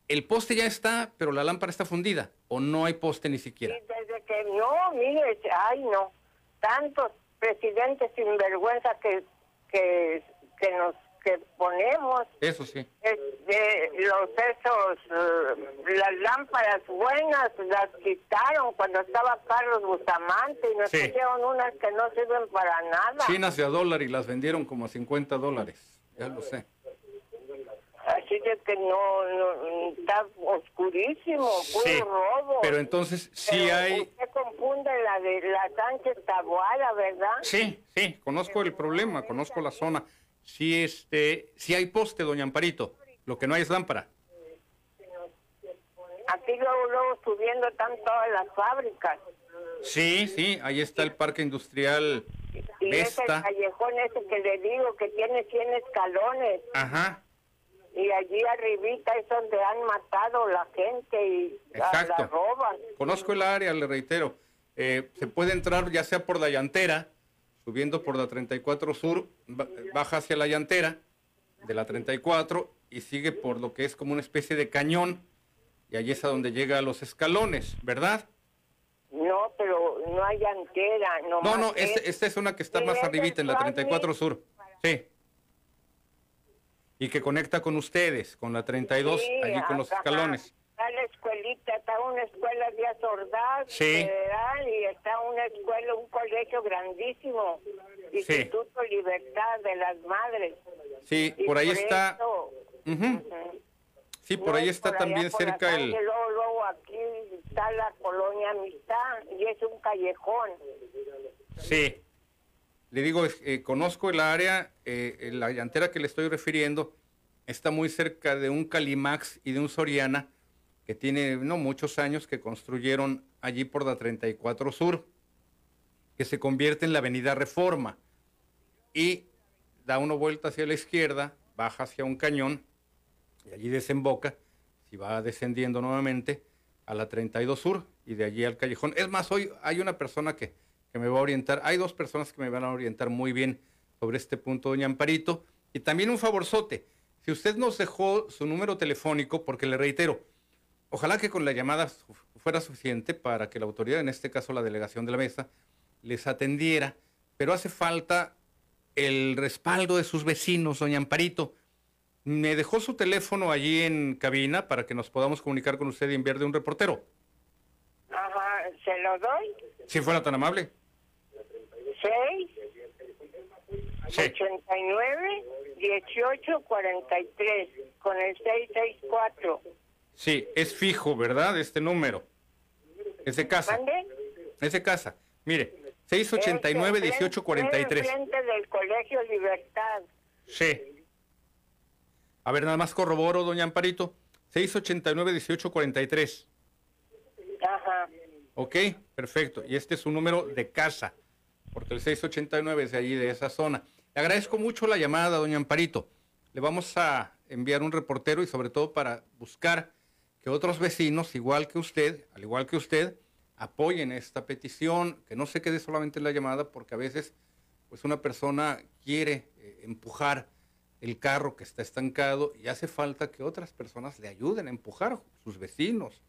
¿el poste ya está, pero la lámpara está fundida o no hay poste ni siquiera? desde que no, mire, ay no, tantos presidente sinvergüenza que, que, que nos que ponemos. Eso sí. de los esos, eh, las lámparas buenas las quitaron cuando estaba Carlos Bustamante y nos pusieron unas que no sirven para nada. Chinas de a dólar y las vendieron como a 50 dólares, ya lo sé. Así de que no, no está oscurísimo, puro robo. Pero entonces sí hay... Usted confunde la de la Sánchez Taboada, ¿verdad? Sí, sí, conozco el problema, conozco la zona. Sí, este, sí hay poste, doña Amparito, lo que no hay es lámpara. Aquí luego, luego subiendo están todas las fábricas. Sí, sí, ahí está el parque industrial y Vesta. es el callejón ese que le digo que tiene 100 escalones. Ajá. Y allí arribita es donde han matado la gente y la, roban. Conozco el área, le reitero. Eh, se puede entrar ya sea por la llantera, subiendo por la 34 Sur, baja hacia la llantera de la 34 y sigue por lo que es como una especie de cañón y allí es a donde llega a los escalones, ¿verdad? No, pero no hay llantera. No, no, esta es una que está más arribita en la 34 Sur. Sí. Y que conecta con ustedes, con la 32, allí con los escalones. Está la escuelita, está una escuela de Azordaz, federal, y está una escuela, un colegio grandísimo, Instituto Libertad de las Madres. Sí, por ahí está. Sí, por ahí está también cerca el. Luego, luego aquí está la colonia Amistad y es un callejón. Sí. Le digo, eh, conozco el área, eh, la llantera que le estoy refiriendo está muy cerca de un Calimax y de un Soriana que tiene no muchos años que construyeron allí por la 34 Sur, que se convierte en la Avenida Reforma y da una vuelta hacia la izquierda, baja hacia un cañón y allí desemboca, si va descendiendo nuevamente, a la 32 Sur y de allí al callejón. Es más, hoy hay una persona que, que me va a orientar, hay dos personas que me van a orientar muy bien sobre este punto, doña Amparito, y también un favorzote. Si usted nos dejó su número telefónico, porque le reitero, Ojalá que con la llamada fuera suficiente para que la autoridad, en este caso la delegación de la mesa, les atendiera, pero hace falta el respaldo de sus vecinos, doña Amparito. Me dejó su teléfono allí en cabina para que nos podamos comunicar con usted y enviarle un reportero. Ajá, ¿se lo doy? Si fuera tan amable. 6 sí. 89 18 43 con el 664. Sí, es fijo, ¿verdad? Este número. Es de casa. ¿Dónde? Es de casa. Mire, 689-1843. Frente del Colegio Libertad. Sí. A ver, nada más corroboro, doña Amparito. 689-1843. Ajá. Ok, perfecto. Y este es un número de casa, porque el 689 es de allí, de esa zona. Le agradezco mucho la llamada, doña Amparito. Le vamos a enviar un reportero y sobre todo para buscar que otros vecinos, igual que usted, al igual que usted, apoyen esta petición, que no se quede solamente en la llamada, porque a veces pues una persona quiere eh, empujar el carro que está estancado y hace falta que otras personas le ayuden a empujar, sus vecinos,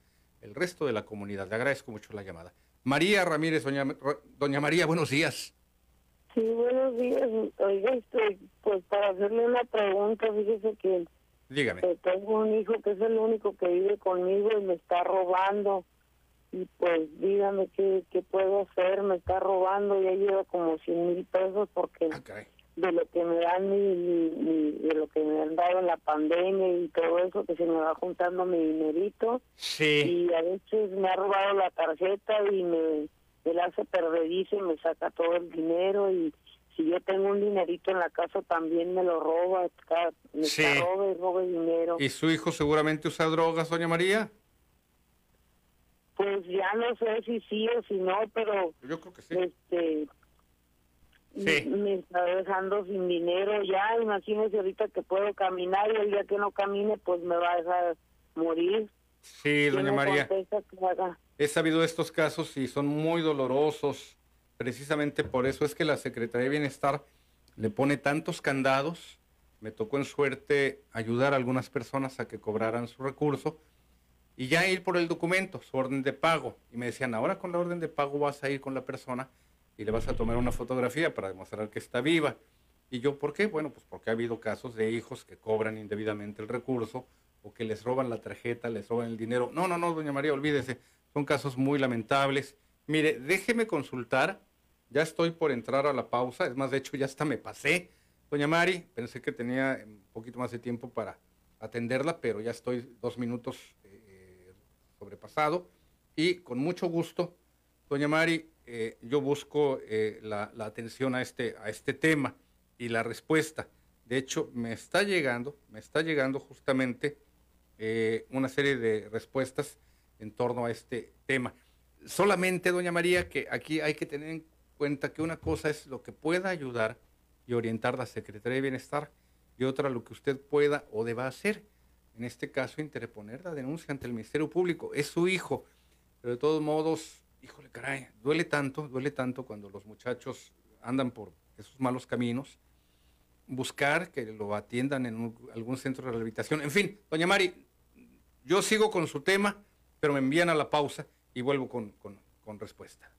el resto de la comunidad. Le agradezco mucho la llamada. María Ramírez, doña, doña María, buenos días. Sí, buenos días. Oiga, estoy, pues para hacerle una pregunta, fíjese que Dígame. tengo un hijo que es el único que vive conmigo y me está robando. Y pues dígame qué, qué puedo hacer, me está robando, ya lleva como 100 mil pesos porque ah, de lo que me dan y, de lo que me han dado en la pandemia y todo eso, que se me va juntando mi dinerito. Sí. Y a veces me ha robado la tarjeta y me, me la hace perdedizo y me saca todo el dinero y si yo tengo un dinerito en la casa también me lo roba, me sí. roba y roba dinero. ¿Y su hijo seguramente usa drogas, doña María? Pues ya no sé si sí o si no, pero yo creo que sí. Este, sí. Me, está dejando sin dinero ya, imagínese ahorita que puedo caminar y el día que no camine pues me va a dejar morir. Sí, doña María. He sabido estos casos y son muy dolorosos precisamente por eso es que la Secretaría de Bienestar le pone tantos candados. Me tocó en suerte ayudar a algunas personas a que cobraran su recurso y ya ir por el documento, su orden de pago. Y me decían, ahora con la orden de pago vas a ir con la persona y le vas a tomar una fotografía para demostrar que está viva. Y yo, ¿por qué? Bueno, pues porque ha habido casos de hijos que cobran indebidamente el recurso o que les roban la tarjeta, les roban el dinero. No, no, no, doña María, olvídese. Son casos muy lamentables. Mire, déjeme consultar. Ya estoy por entrar a la pausa. Es más, de hecho, ya hasta me pasé. Doña Mari, pensé que tenía un poquito más de tiempo para atenderla, pero ya estoy dos minutos eh, sobrepasado. Y con mucho gusto, doña Mari, eh, yo busco eh, la, atención a este, a este tema y la respuesta. De hecho, me está llegando, me está llegando justamente una serie de respuestas en torno a este tema. Solamente, doña María, que aquí hay que tener en cuenta que una cosa es lo que pueda ayudar y orientar la Secretaría de Bienestar y otra lo que usted pueda o deba hacer. En este caso, interponer la denuncia ante el Ministerio Público. Es su hijo, pero de todos modos, híjole, caray, duele tanto, duele tanto cuando los muchachos andan por esos malos caminos. Buscar que lo atiendan en algún centro de rehabilitación. En fin, doña Mari, yo sigo con su tema, pero me envían a la pausa y vuelvo con, con, respuesta.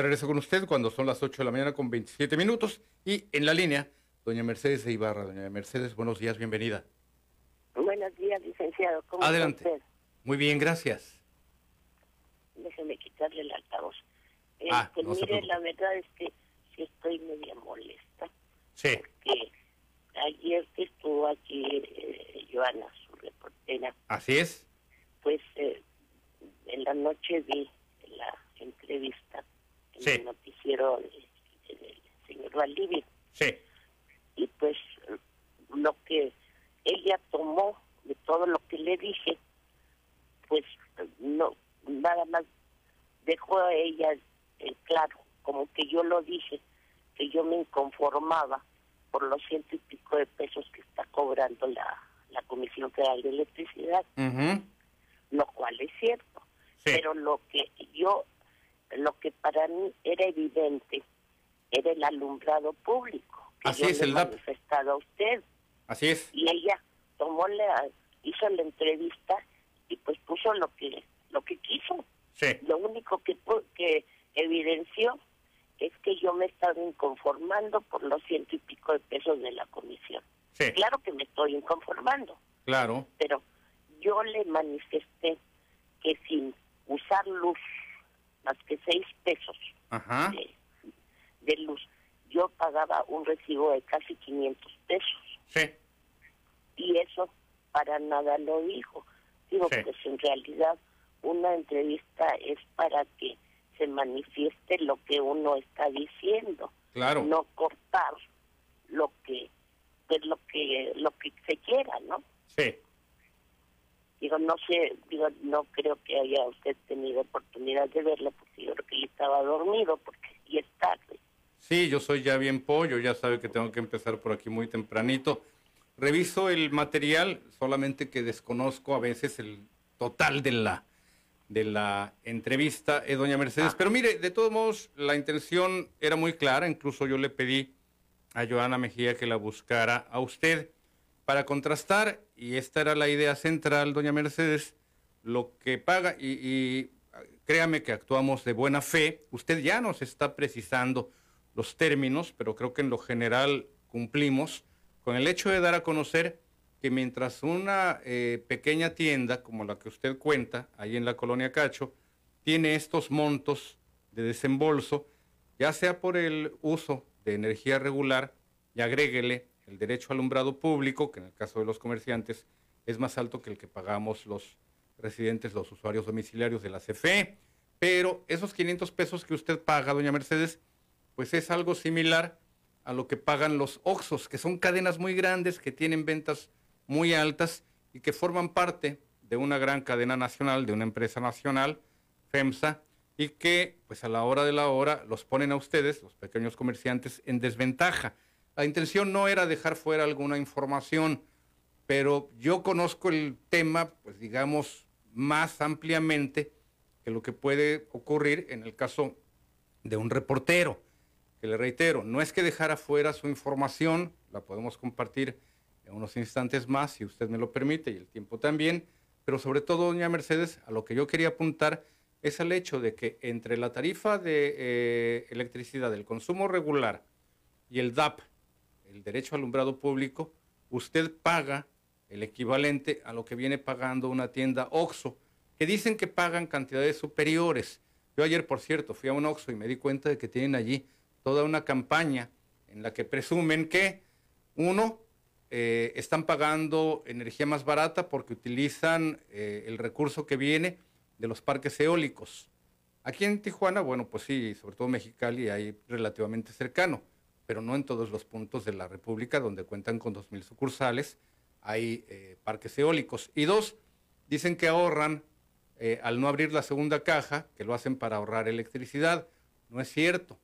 De regreso con usted cuando son las 8 de la mañana con 27 minutos. Y en la línea, doña Mercedes de Ibarra. Doña Mercedes, buenos días, bienvenida. Buenos días, licenciado. ¿Cómo Adelante. Está usted? Muy bien, gracias. Déjeme quitarle el altavoz. Ah, Este, no mire, la verdad es que sí estoy media molesta. Sí. Que ayer que estuvo aquí eh, Joana, su reportera, Así es. pues eh, en la noche vi la entrevista en Sí. el noticiero de- del señor Valdivia. Sí. Y pues lo que ella tomó de todo lo que le dije, pues no, nada más dejó a ella eh, claro, como que yo lo dije, que yo me inconformaba por los ciento y pico de pesos que está cobrando la, la Comisión Federal de Electricidad, Ujú. lo cual es cierto. Pero lo que yo, lo que para mí era evidente, era el alumbrado público. Que Así yo es, el manifestado a usted. Así es. Y ella tomó la, hizo la entrevista y pues puso lo que, lo que quiso. Sí. Lo único que, que evidenció es que yo me estaba inconformando por los ciento y pico de pesos de la comisión. Sí. Claro que me estoy inconformando, Claro. pero yo le manifesté que sin usar luz, más que seis pesos Ajá. de, de luz, yo pagaba un recibo de casi 500 pesos. Sí. Y eso para nada lo dijo. Digo, Sí. pues en realidad una entrevista es para que se manifieste lo que uno está diciendo, Claro. no cortar lo que pues lo que lo que se quiera, ¿no? Sí. Digo, no sé, digo, no creo que haya usted tenido oportunidad de verlo porque yo creo que estaba dormido porque y es tarde. Sí, yo soy ya bien pollo, ya sabe que tengo que empezar por aquí muy tempranito. Reviso el material, solamente que desconozco a veces el total de la de la entrevista, eh, doña Mercedes. Pero mire, de todos modos, la intención era muy clara, incluso yo le pedí a Joana Mejía que la buscara a usted para contrastar, y esta era la idea central, doña Mercedes, lo que paga, y, créame que actuamos de buena fe, usted ya nos está precisando los términos, pero creo que en lo general cumplimos con el hecho de dar a conocer que mientras una eh, pequeña tienda como la que usted cuenta, ahí en la colonia Cacho, tiene estos montos de desembolso, ya sea por el uso de energía regular, y agréguele el derecho al alumbrado público, que en el caso de los comerciantes es más alto que el que pagamos los residentes, los usuarios domiciliarios de la CFE. Pero esos 500 pesos que usted paga, doña Mercedes, pues es algo similar a lo que pagan los Oxos, que son cadenas muy grandes que tienen ventas muy altas y que forman parte de una gran cadena nacional, de una empresa nacional, FEMSA, y que pues a la hora de la hora los ponen a ustedes, los pequeños comerciantes, en desventaja. La intención no era dejar fuera alguna información, pero yo conozco el tema, pues digamos, más ampliamente que lo que puede ocurrir en el caso de un reportero, que le reitero, no es que dejara fuera su información, la podemos compartir en unos instantes más, si usted me lo permite, y el tiempo también, pero sobre todo, doña Mercedes, a lo que yo quería apuntar es al hecho de que entre la tarifa de eh, electricidad, el consumo regular y el DAP, el derecho al alumbrado público, usted paga el equivalente a lo que viene pagando una tienda OXO, que dicen que pagan cantidades superiores. Yo ayer, por cierto, fui a un OXO y me di cuenta de que tienen allí toda una campaña en la que presumen que, uno, eh, están pagando energía más barata porque utilizan eh, el recurso que viene de los parques eólicos. Aquí en Tijuana, bueno, pues sí, sobre todo Mexicali, hay relativamente cercano, pero no en todos los puntos de la República donde cuentan con 2.000 sucursales hay eh, parques eólicos. Y dos, dicen que ahorran eh, al no abrir la segunda caja, que lo hacen para ahorrar electricidad. No es cierto.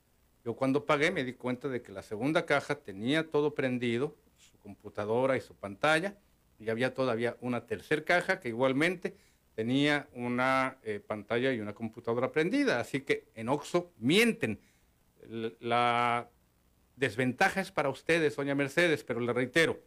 Yo cuando pagué me di cuenta de que la segunda caja tenía todo prendido, su computadora y su pantalla, y había todavía una tercera caja que igualmente tenía una eh, pantalla y una computadora prendida. Así que en Oxo mienten. La desventaja es para ustedes, doña Mercedes, pero le reitero,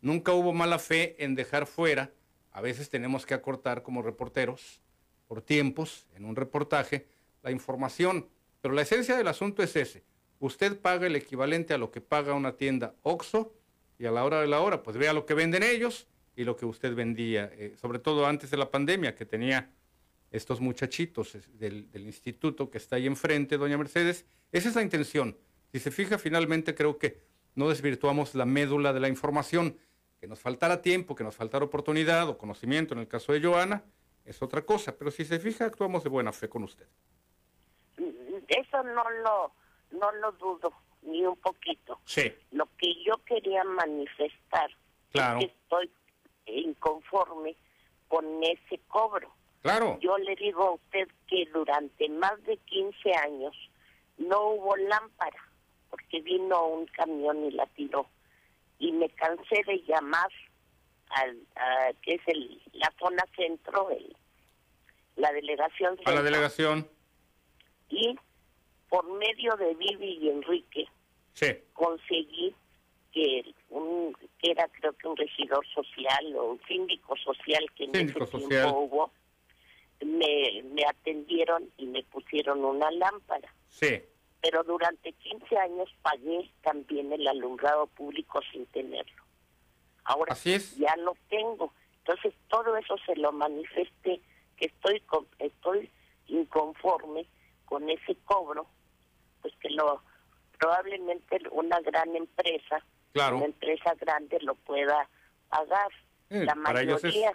nunca hubo mala fe en dejar fuera, a veces tenemos que acortar como reporteros por tiempos en un reportaje la información, Pero la esencia del asunto es ese. Usted paga el equivalente a lo que paga una tienda OXO y a la hora de la hora, pues vea lo que venden ellos y lo que usted vendía, eh, sobre todo antes de la pandemia, que tenía estos muchachitos del, del, instituto que está ahí enfrente, doña Mercedes. Esa es la intención. Si se fija, finalmente creo que no desvirtuamos la médula de la información. Que nos faltara tiempo, que nos faltara oportunidad o conocimiento, en el caso de Joana, es otra cosa. Pero si se fija, actuamos de buena fe con usted. Eso no lo, no lo dudo ni un poquito. Sí. Lo que yo quería manifestar claro. es que estoy inconforme con ese cobro. Claro. Yo le digo a usted que durante más de 15 años no hubo lámpara, porque vino un camión y la tiró. Y me cansé de llamar al, a, que es el, la zona centro, el, la delegación centro. A la delegación. Y por medio de Vivi y Enrique, sí. conseguí que un que era creo que un regidor social o un síndico social que en ese social. tiempo hubo, me, me atendieron y me pusieron una lámpara. Sí. Pero durante 15 años pagué también el alumbrado público sin tenerlo. Ahora Así es. ya lo tengo. Entonces todo eso se lo manifesté que estoy con, estoy inconforme con ese cobro, pues que lo probablemente una gran empresa, claro. una empresa grande lo pueda pagar. Eh, la para ellos es mayoría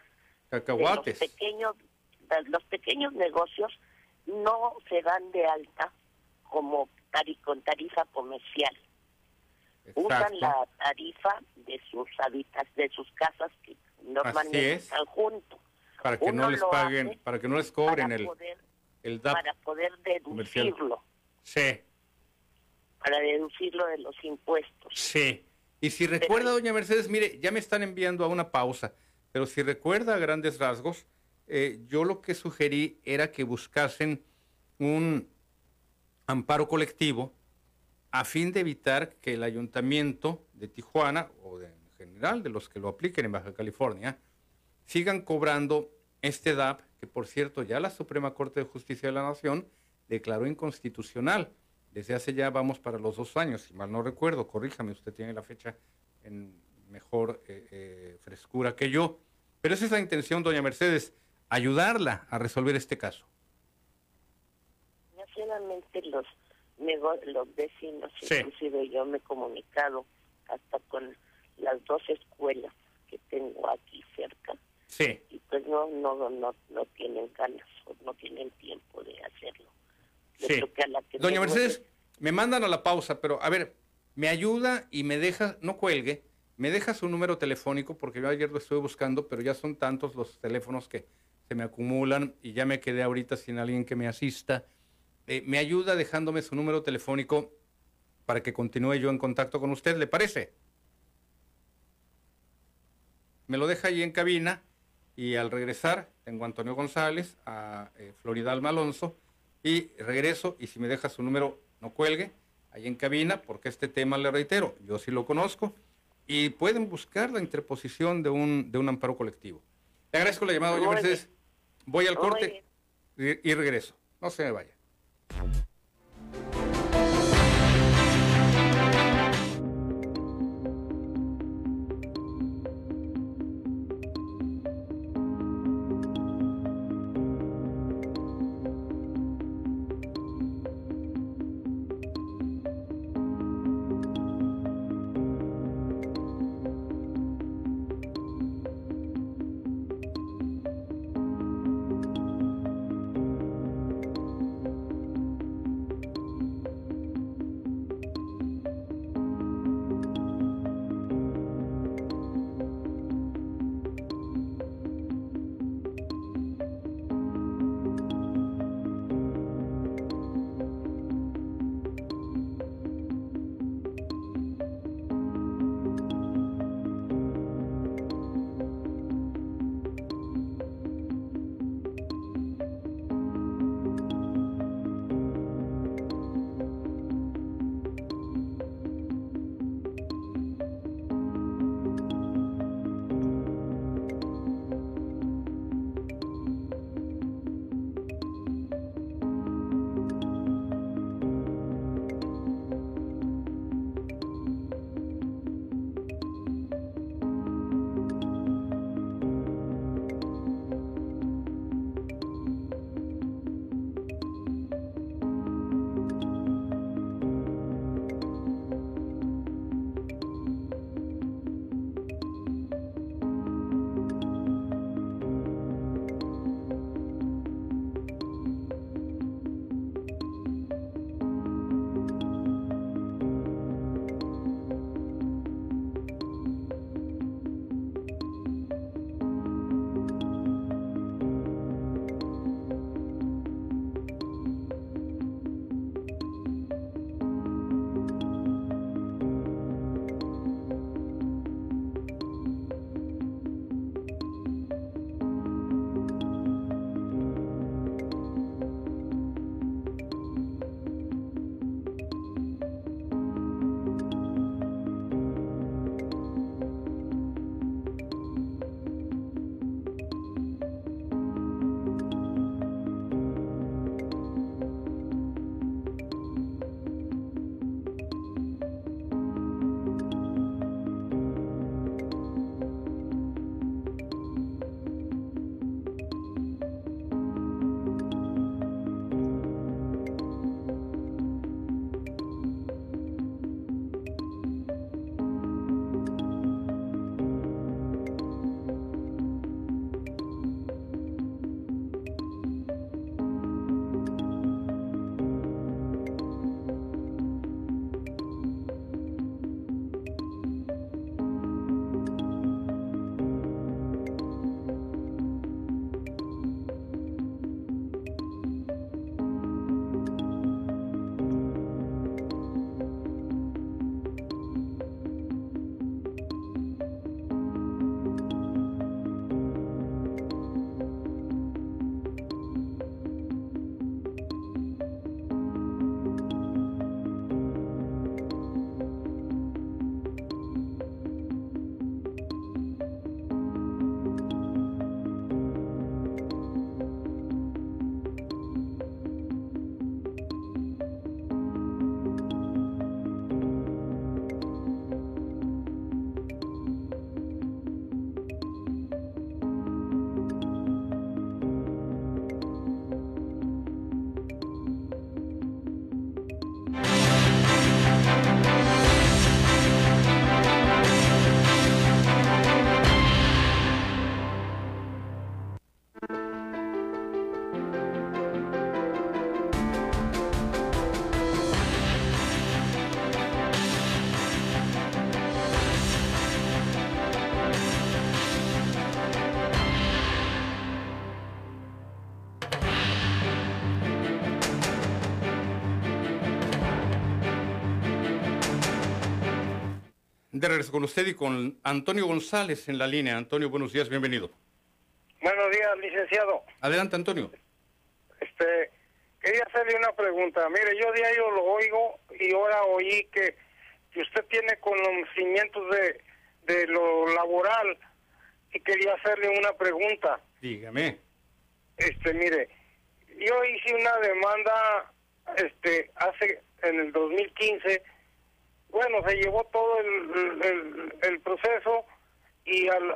cacahuates. de los pequeños los pequeños negocios no se dan de alta como tari, con tarifa comercial. Exacto. Usan la tarifa de sus habitas, de sus casas que normalmente es. están juntos. Para que Uno no les paguen, hace para que no les cobren para el, poder, el DAP para poder comercial. deducirlo, Sí, para deducirlo de los impuestos. sí. Y si recuerda, doña Mercedes, mire, ya me están enviando a una pausa, pero si recuerda a grandes rasgos, eh, yo lo que sugerí era que buscasen un amparo colectivo a fin de evitar que el ayuntamiento de Tijuana, o en general de los que lo apliquen en Baja California, sigan cobrando este DAP, que por cierto ya la Suprema Corte de Justicia de la Nación declaró inconstitucional. Desde hace ya vamos para los dos años, si mal no recuerdo, corríjame, usted tiene la fecha en mejor eh, eh, frescura que yo. Pero esa es la intención, doña Mercedes, ayudarla a resolver este caso. Nacionalmente los los vecinos, Sí. inclusive yo me he comunicado hasta con las dos escuelas que tengo aquí cerca Sí, y pues no no no no tienen ganas o no tienen tiempo de hacerlo. Yo sí. creo que a la que Doña Mercedes, me mandan a la pausa, pero a ver, me ayuda y me deja, no cuelgue, me deja su número telefónico porque yo ayer lo estuve buscando, pero ya son tantos los teléfonos que se me acumulan y ya me quedé ahorita sin alguien que me asista. Eh, me ayuda dejándome su número telefónico para que continúe yo en contacto con usted, ¿le parece? Me lo deja ahí en cabina y al regresar tengo a Antonio González, a eh, Florida Alma Alonso y regreso y si me deja su número no cuelgue ahí en cabina porque este tema le reitero, yo sí lo conozco y pueden buscar la interposición de un, de un amparo colectivo. Le agradezco la llamada, doña Mercedes. Voy al corte y, y regreso. No se me vaya. Thank you. De regreso con usted y con Antonio González en la línea. Antonio, buenos días, bienvenido. Buenos días, licenciado. Adelante, Antonio. Este, quería hacerle una pregunta. Mire, yo diario lo oigo y ahora oí que, que usted tiene conocimientos de, de lo laboral y quería hacerle una pregunta. Dígame. Este, mire, yo hice una demanda este hace en el 2015 bueno se llevó todo el, el, proceso y al,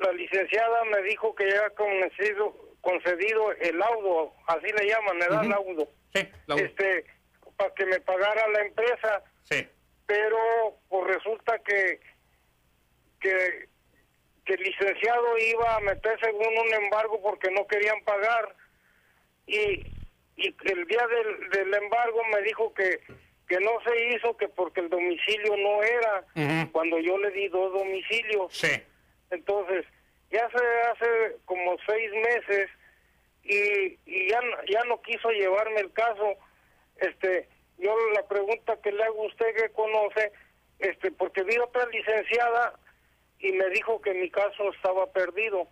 la licenciada me dijo que ya concedido concedido el laudo así le llaman me da laudo. Sí, este para que me pagara la empresa. Sí. Pero pues resulta que que que el licenciado iba a meter según un embargo porque no querían pagar. Y y el día del, del embargo me dijo que que no se hizo que porque el domicilio no era cuando yo le di dos domicilios. Sí. Entonces ya se hace como seis meses y, y ya ya no quiso llevarme el caso. Este yo la pregunta que le hago a usted que conoce este porque vi otra licenciada y me dijo que mi caso estaba perdido.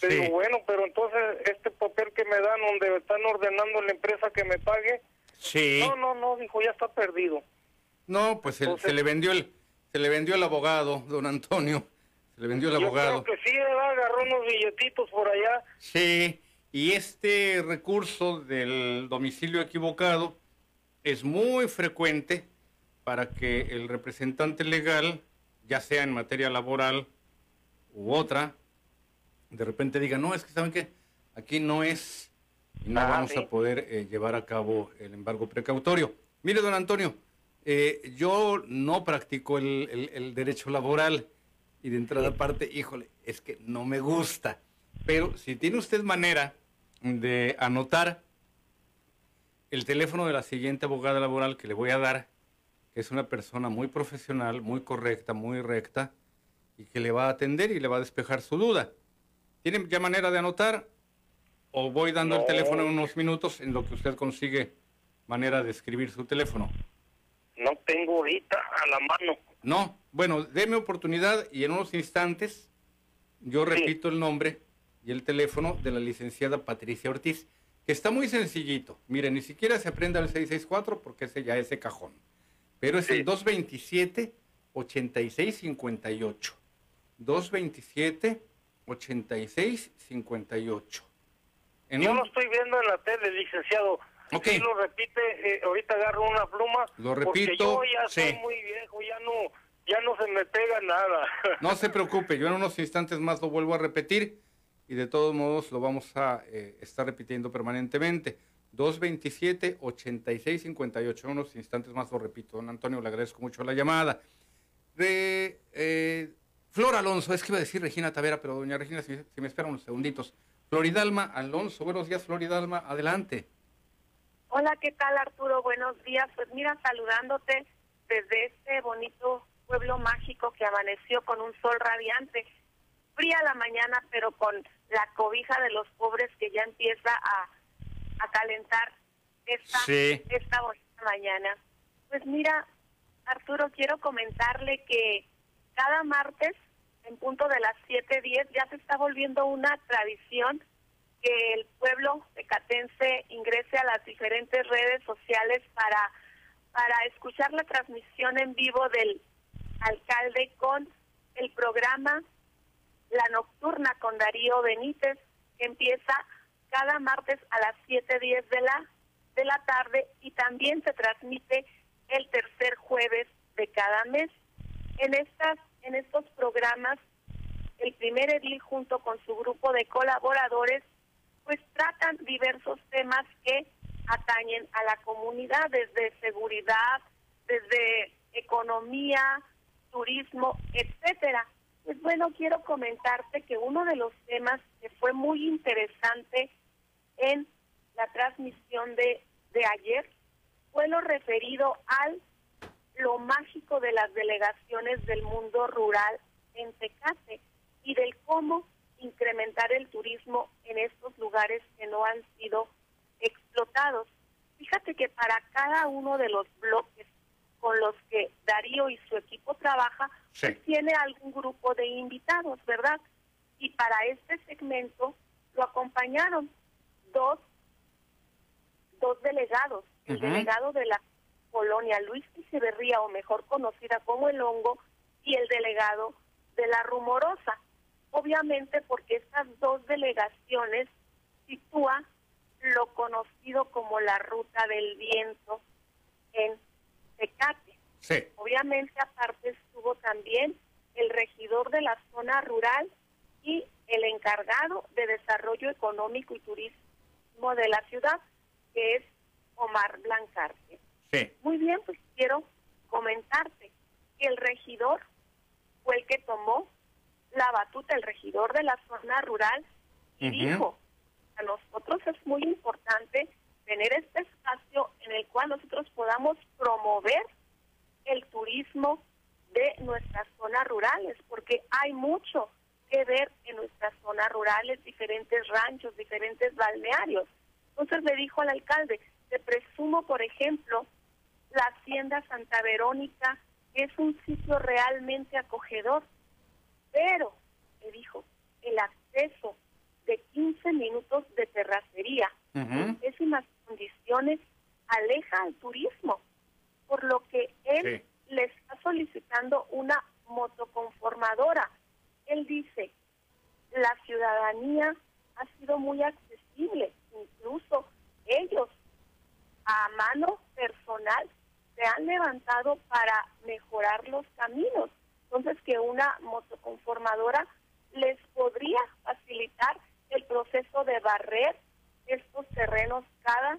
Pero bueno, pero entonces este papel que me dan donde están ordenando la empresa que me pague. Sí. No, no, no, dijo, ya está perdido. No, pues se, le vendió el se le vendió el abogado, don Antonio. Se le vendió el abogado. Creo que sí, agarró unos billetitos por allá. Sí, y este recurso del domicilio equivocado es muy frecuente para que el representante legal, ya sea en materia laboral u otra, de repente digan, no, es que saben que aquí no es y no ah, vamos a poder eh, llevar a cabo el embargo precautorio. Mire, don Antonio, eh, yo no practico el, derecho laboral y de entrada parte, híjole, es que no me gusta. Pero si tiene usted manera de anotar el teléfono de la siguiente abogada laboral que le voy a dar, que es una persona muy profesional, muy correcta, muy recta, y que le va a atender y le va a despejar su duda. ¿Tiene ya manera de anotar? ¿O voy dando el teléfono en unos minutos en lo que usted consigue manera de escribir su teléfono? No tengo ahorita a la mano. No, bueno, déme oportunidad y en unos instantes yo repito el nombre y el teléfono de la licenciada Patricia Ortiz, que está muy sencillito. Mire, ni siquiera se aprenda el 664 porque ese ya es el cajón. Pero es el 227 8658. 227 8658. Yo lo estoy viendo en la tele, licenciado. Okay. Si lo repite, eh, ahorita agarro una pluma. Lo repito. Porque yo ya soy muy viejo, ya no, ya no se me pega nada. No se preocupe, yo en unos instantes más lo vuelvo a repetir y de todos modos lo vamos a eh, estar repitiendo permanentemente. 227-8658. En unos instantes más lo repito. Don Antonio, le agradezco mucho la llamada. De, eh, Flor Alonso, es que iba a decir Regina Tavera, pero doña Regina, si, me espera unos segunditos. Floridalma Alonso, buenos días Floridalma, adelante. Hola, ¿qué tal Arturo? Buenos días. Pues mira, saludándote desde este bonito pueblo mágico que amaneció con un sol radiante. Fría la mañana, pero con la cobija de los pobres que ya empieza a, calentar esta, esta bonita mañana. Pues mira, Arturo, quiero comentarle que cada martes, en punto de las 7.10, ya se está volviendo una tradición que el pueblo Catense ingrese a las diferentes redes sociales para, para escuchar la transmisión en vivo del alcalde con el programa La Nocturna con Darío Benítez, que empieza cada martes a las 7.10 de la, de la tarde y también se transmite el tercer jueves de cada mes. En estas en estos programas, el primer edil junto con su grupo de colaboradores, pues tratan diversos temas que atañen a la comunidad, desde seguridad, desde economía, turismo, etcétera. Pues bueno, quiero comentarte que uno de los temas que fue muy interesante en la transmisión de, de ayer fue lo referido al lo mágico de las delegaciones del mundo rural en Tecate y del cómo incrementar el turismo en estos lugares que no han sido explotados. Fíjate que para cada uno de los bloques con los que Darío y su equipo trabaja, pues tiene algún grupo de invitados, ¿verdad? Y para este segmento lo acompañaron dos, dos delegados, el delegado de la colonia Luis Echeverría, o mejor conocida como El Hongo, y el delegado de la Rumorosa. Obviamente porque estas dos delegaciones sitúan lo conocido como la ruta del viento en Tecate. Sí. Obviamente aparte estuvo también el regidor de la zona rural y el encargado de desarrollo económico y turismo de la ciudad, que es Omar Blancarte. Sí. Muy bien, pues quiero comentarte que el regidor fue el que tomó la batuta, el regidor de la zona rural, y dijo, a nosotros es muy importante tener este espacio en el cual nosotros podamos promover el turismo de nuestras zonas rurales, porque hay mucho que ver en nuestras zonas rurales, diferentes ranchos, diferentes balnearios. Entonces le dijo al alcalde, te presumo, por ejemplo, la hacienda Santa Verónica, es un sitio realmente acogedor, pero, le dijo, el acceso de 15 minutos de terracería, en pésimas condiciones, aleja al turismo, por lo que él le está solicitando una motoconformadora. Él dice, la ciudadanía ha sido muy accesible, incluso ellos a mano personal se han levantado para mejorar los caminos. Entonces que una motoconformadora les podría facilitar el proceso de barrer estos terrenos cada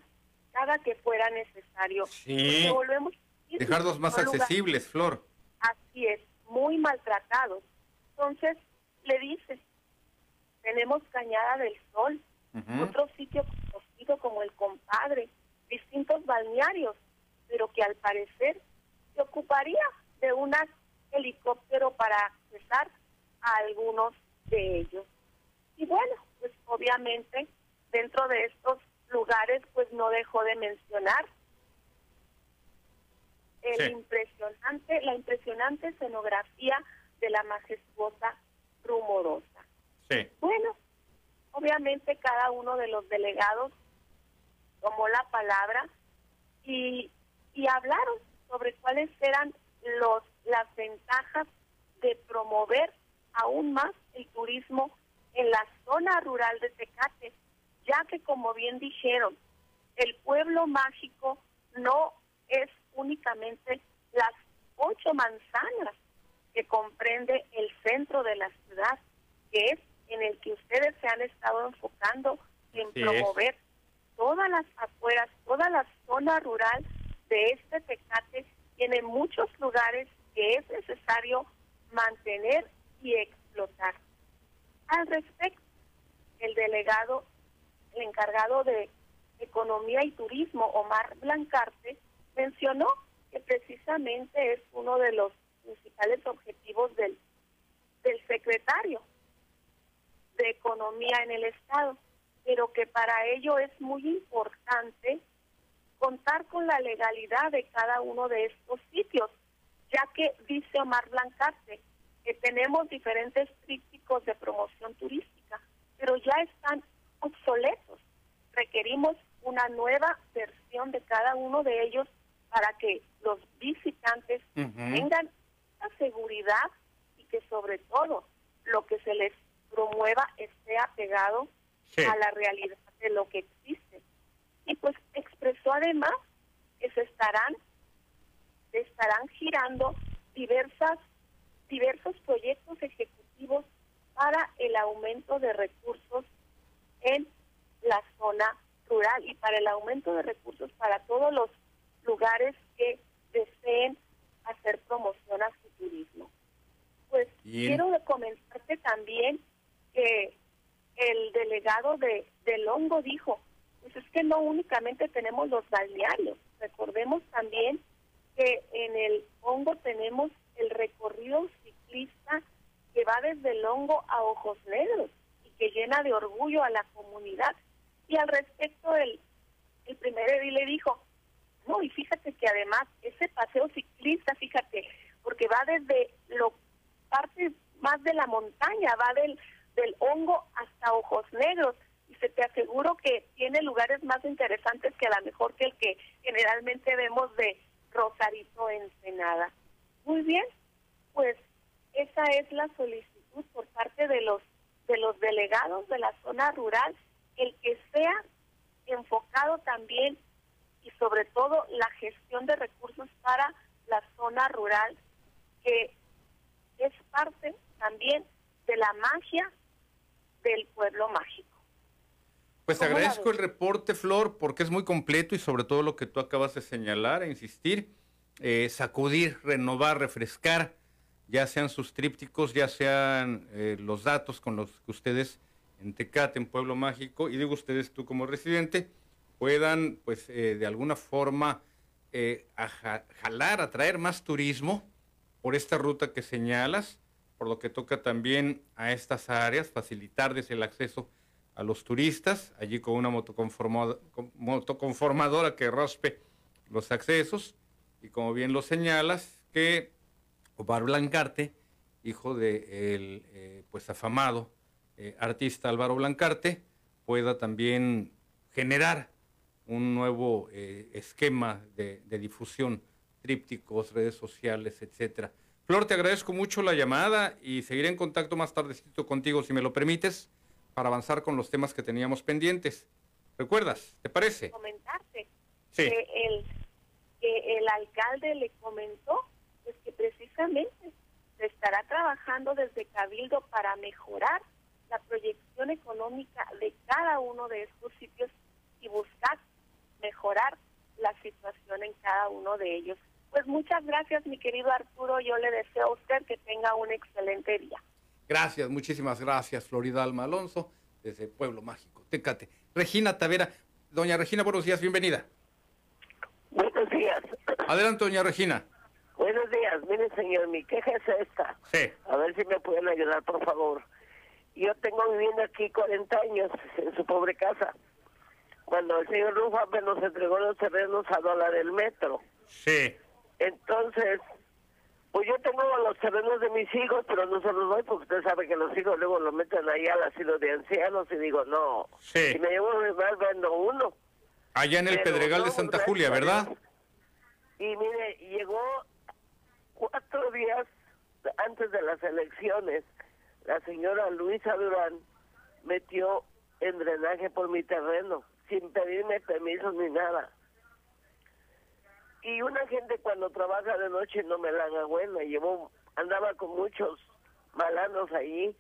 cada que fuera necesario. Sí. Volvemos Dejarlos más accesibles, Flor. Así es, muy maltratados. Entonces, le dice, tenemos Cañada del Sol, otro sitio conocido como El Compadre, distintos balnearios, pero que al parecer se ocuparía de un helicóptero para accesar a algunos de ellos. Y bueno, pues obviamente dentro de estos lugares pues no dejó de mencionar el impresionante, la impresionante escenografía de la majestuosa rumorosa. Bueno, obviamente cada uno de los delegados tomó la palabra y, y hablaron sobre cuáles eran los las ventajas de promover aún más el turismo en la zona rural de Tecate, ya que como bien dijeron, el pueblo mágico no es únicamente las ocho manzanas que comprende el centro de la ciudad, que es en el que ustedes se han estado enfocando en promover todas las afueras, toda la zona rural de este Tecate tiene muchos lugares que es necesario mantener y explotar. Al respecto, el delegado, el encargado de Economía y Turismo, Omar Blancarte, mencionó que precisamente es uno de los principales objetivos del, del secretario de Economía en el Estado, pero que para ello es muy importante contar con la legalidad de cada uno de estos sitios, ya que dice Omar Blancarte que tenemos diferentes trípticos de promoción turística, pero ya están obsoletos. Requerimos una nueva versión de cada uno de ellos para que los visitantes tengan la seguridad y que sobre todo lo que se les promueva esté apegado a la realidad de lo que existe. Y pues expresó además que se estarán se estarán girando diversas diversos proyectos ejecutivos para el aumento de recursos en la zona rural y para el aumento de recursos para todos los lugares que deseen hacer promoción a su turismo. Pues quiero comentarte también que el delegado de, del hongo dijo, pues es que no únicamente tenemos los balnearios, recordemos también que en el hongo tenemos el recorrido ciclista que va desde el hongo a ojos negros y que llena de orgullo a la comunidad. Y al respecto el, el primer edil le dijo, No, y fíjate que además ese paseo ciclista, fíjate, porque va desde lo parte más de la montaña, va del, del hongo hasta ojos negros. Y se te aseguro que tiene lugares más interesantes que a lo mejor que el que generalmente vemos de Rosarito Ensenada. Muy bien, pues esa es la solicitud por parte de los de los delegados de la zona rural, el que sea enfocado también y sobre todo la gestión de recursos para la zona rural, que es parte también de la magia del pueblo mágico. Pues te agradezco el reporte, Flor, porque es muy completo y sobre todo lo que tú acabas de señalar e insistir, eh, sacudir, renovar, refrescar, ya sean sus trípticos, ya sean eh, los datos con los que ustedes en Tecate, en Pueblo Mágico, y digo ustedes tú como residente, puedan pues eh, de alguna forma jalar, atraer más turismo por esta ruta que señalas, por lo que toca también a estas áreas, facilitarles el acceso a los turistas, allí con una motoconformadora que raspe los accesos, y como bien lo señalas, que Omar Blancarte, hijo de eh, pues afamado eh, artista Álvaro Blancarte, pueda también generar un nuevo eh, esquema de, de, difusión, trípticos, redes sociales, etcétera. Flor, te agradezco mucho la llamada y seguiré en contacto más tardecito contigo, si me lo permites para avanzar con los temas que teníamos pendientes. ¿Recuerdas? ¿Te parece? Comentarte sí. que, el, que el alcalde le comentó pues que precisamente se estará trabajando desde Cabildo para mejorar la proyección económica de cada uno de estos sitios y buscar mejorar la situación en cada uno de ellos. Pues muchas gracias, mi querido Arturo. Yo le deseo a usted que tenga un excelente día. Gracias, muchísimas gracias, Florida Alma Alonso, desde Pueblo Mágico, Tecate. Regina Tavera. Doña Regina, buenos días, bienvenida. Buenos días. Adelante, doña Regina. Buenos días. Mire, señor, mi queja es esta. Sí. A ver si me pueden ayudar, por favor. Yo tengo viviendo aquí 40 años en su pobre casa. Cuando el señor Rufa nos entregó los terrenos a dólar el metro. Sí. Entonces, pues yo tengo los terrenos de mis hijos, pero no se los doy porque usted sabe que los hijos luego los meten ahí al asilo de ancianos y digo, no. Sí. Si me llevo mal, vendo uno. Allá en el Pedregal de Santa Julia, ¿verdad? Y mire, llegó cuatro días antes de las elecciones, la señora Luisa Durán metió en drenaje por mi terreno, sin pedirme permiso ni nada y una gente cuando trabaja de noche no me la haga buena. Llevó, andaba con muchos malanos ahí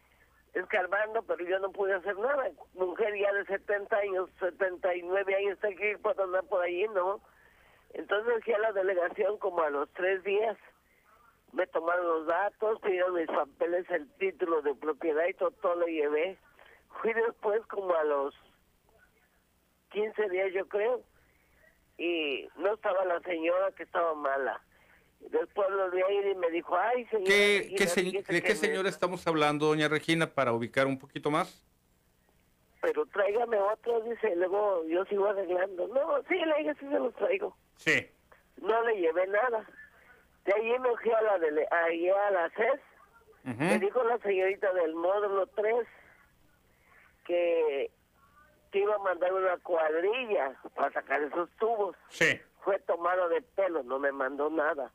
escarbando, pero yo no pude hacer nada. Mujer ya de 70 años, 79 años, está aquí para andar por allí, ¿no? Entonces fui a la delegación como a los tres días. Me tomaron los datos, pidieron mis papeles, el título de propiedad y todo, todo lo llevé. Fui después como a los 15 días, yo creo y no estaba la señora que estaba mala. Después vi a ir y me dijo, ay, señora. ¿Qué, ¿De qué señora estamos hablando, doña Regina, para ubicar un poquito más? Pero tráigame otro, dice, luego yo sigo arreglando. No, sí, le dije, sí se los traigo. Sí. No le llevé nada. De ahí me fui a la, de, ahí a la CES. Me dijo la señorita del módulo 3 que que iba a mandar una cuadrilla para sacar esos tubos. Sí. Fue tomado de pelo, no me mandó nada.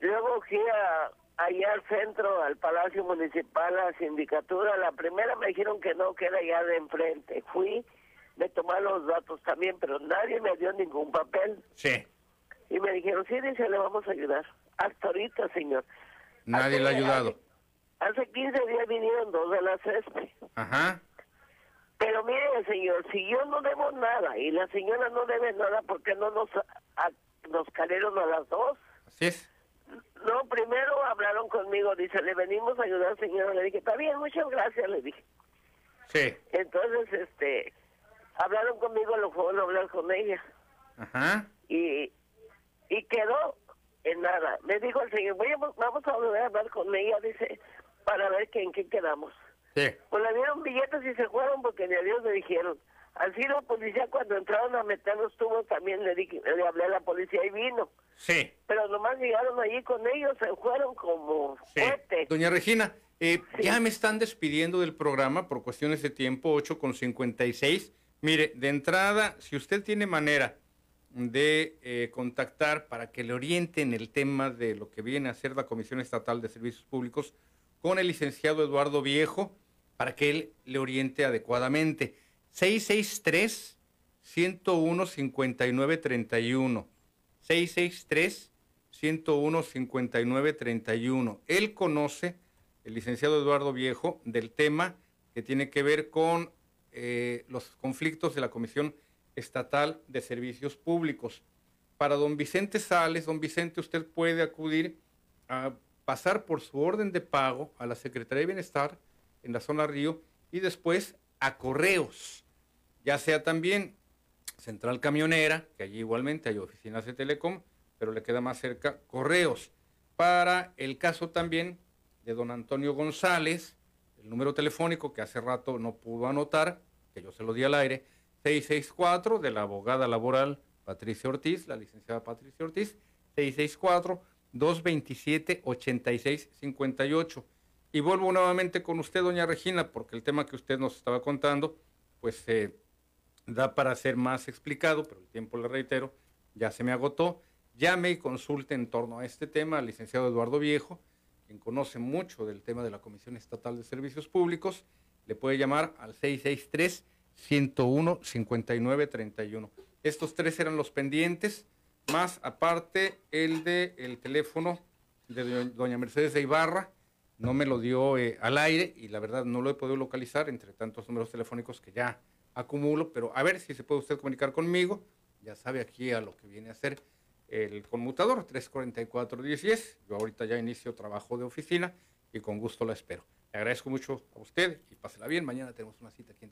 Luego fui a, allá al centro, al Palacio Municipal, a la sindicatura. La primera me dijeron que no, que era allá de enfrente. Fui, me tomaron los datos también, pero nadie me dio ningún papel. Sí. Y me dijeron, sí, dice, le vamos a ayudar. Hasta ahorita, señor. Nadie le ha ayudado. Hace, 15 días vinieron dos de la CESPE. Ajá. Pero mire, señor, si yo no debo nada y la señora no debe nada, ¿por qué no nos, a, nos cayeron a las dos? Así es. No, primero hablaron conmigo, dice, le venimos a ayudar, señora. Le dije, está bien, muchas gracias, le dije. Sí. Entonces, este, hablaron conmigo, lo fueron a hablar con ella. Ajá. Y, y quedó en nada. Me dijo el señor, vamos a volver a hablar con ella, dice, para ver que en qué quedamos. Sí. Pues le dieron billetes y se fueron porque ni a Dios le dijeron. Así la policía cuando entraron a meter los tubos también le, le hablé a la policía y vino. Sí. Pero nomás llegaron allí con ellos, se fueron como sí. Doña Regina, eh, ya me están despidiendo del programa por cuestiones de tiempo, 8 con 56. Mire, de entrada, si usted tiene manera de eh, contactar para que le orienten el tema de lo que viene a ser la Comisión Estatal de Servicios Públicos con el licenciado Eduardo Viejo, para que él le oriente adecuadamente. 663 101 5931. 663 101 5931. Él conoce, el licenciado Eduardo Viejo, del tema que tiene que ver con eh, los conflictos de la Comisión Estatal de Servicios Públicos. Para don Vicente Sales, don Vicente, usted puede acudir a pasar por su orden de pago a la Secretaría de Bienestar en la zona Río y después a correos ya sea también Central Camionera, que allí igualmente hay oficinas de Telecom, pero le queda más cerca Correos. Para el caso también de don Antonio González, el número telefónico que hace rato no pudo anotar, que yo se lo di al aire, 664 de la abogada laboral Patricia Ortiz, la licenciada Patricia Ortiz, 664-227-8658. Y vuelvo nuevamente con usted, doña Regina, porque el tema que usted nos estaba contando, pues eh, da para ser más explicado, pero el tiempo, le reitero, ya se me agotó. Llame y consulte en torno a este tema al licenciado Eduardo Viejo, quien conoce mucho del tema de la Comisión Estatal de Servicios Públicos. Le puede llamar al 663-101-5931. Estos tres eran los pendientes, más aparte el de el teléfono de doña Mercedes de Ibarra. No me lo dio eh, al aire y la verdad no lo he podido localizar entre tantos números telefónicos que ya acumulo, pero a ver si se puede usted comunicar conmigo. Ya sabe aquí a lo que viene a ser el conmutador 344-1010. Yo ahorita ya inicio trabajo de oficina y con gusto la espero. Le agradezco mucho a usted y pásela bien. Mañana tenemos una cita aquí en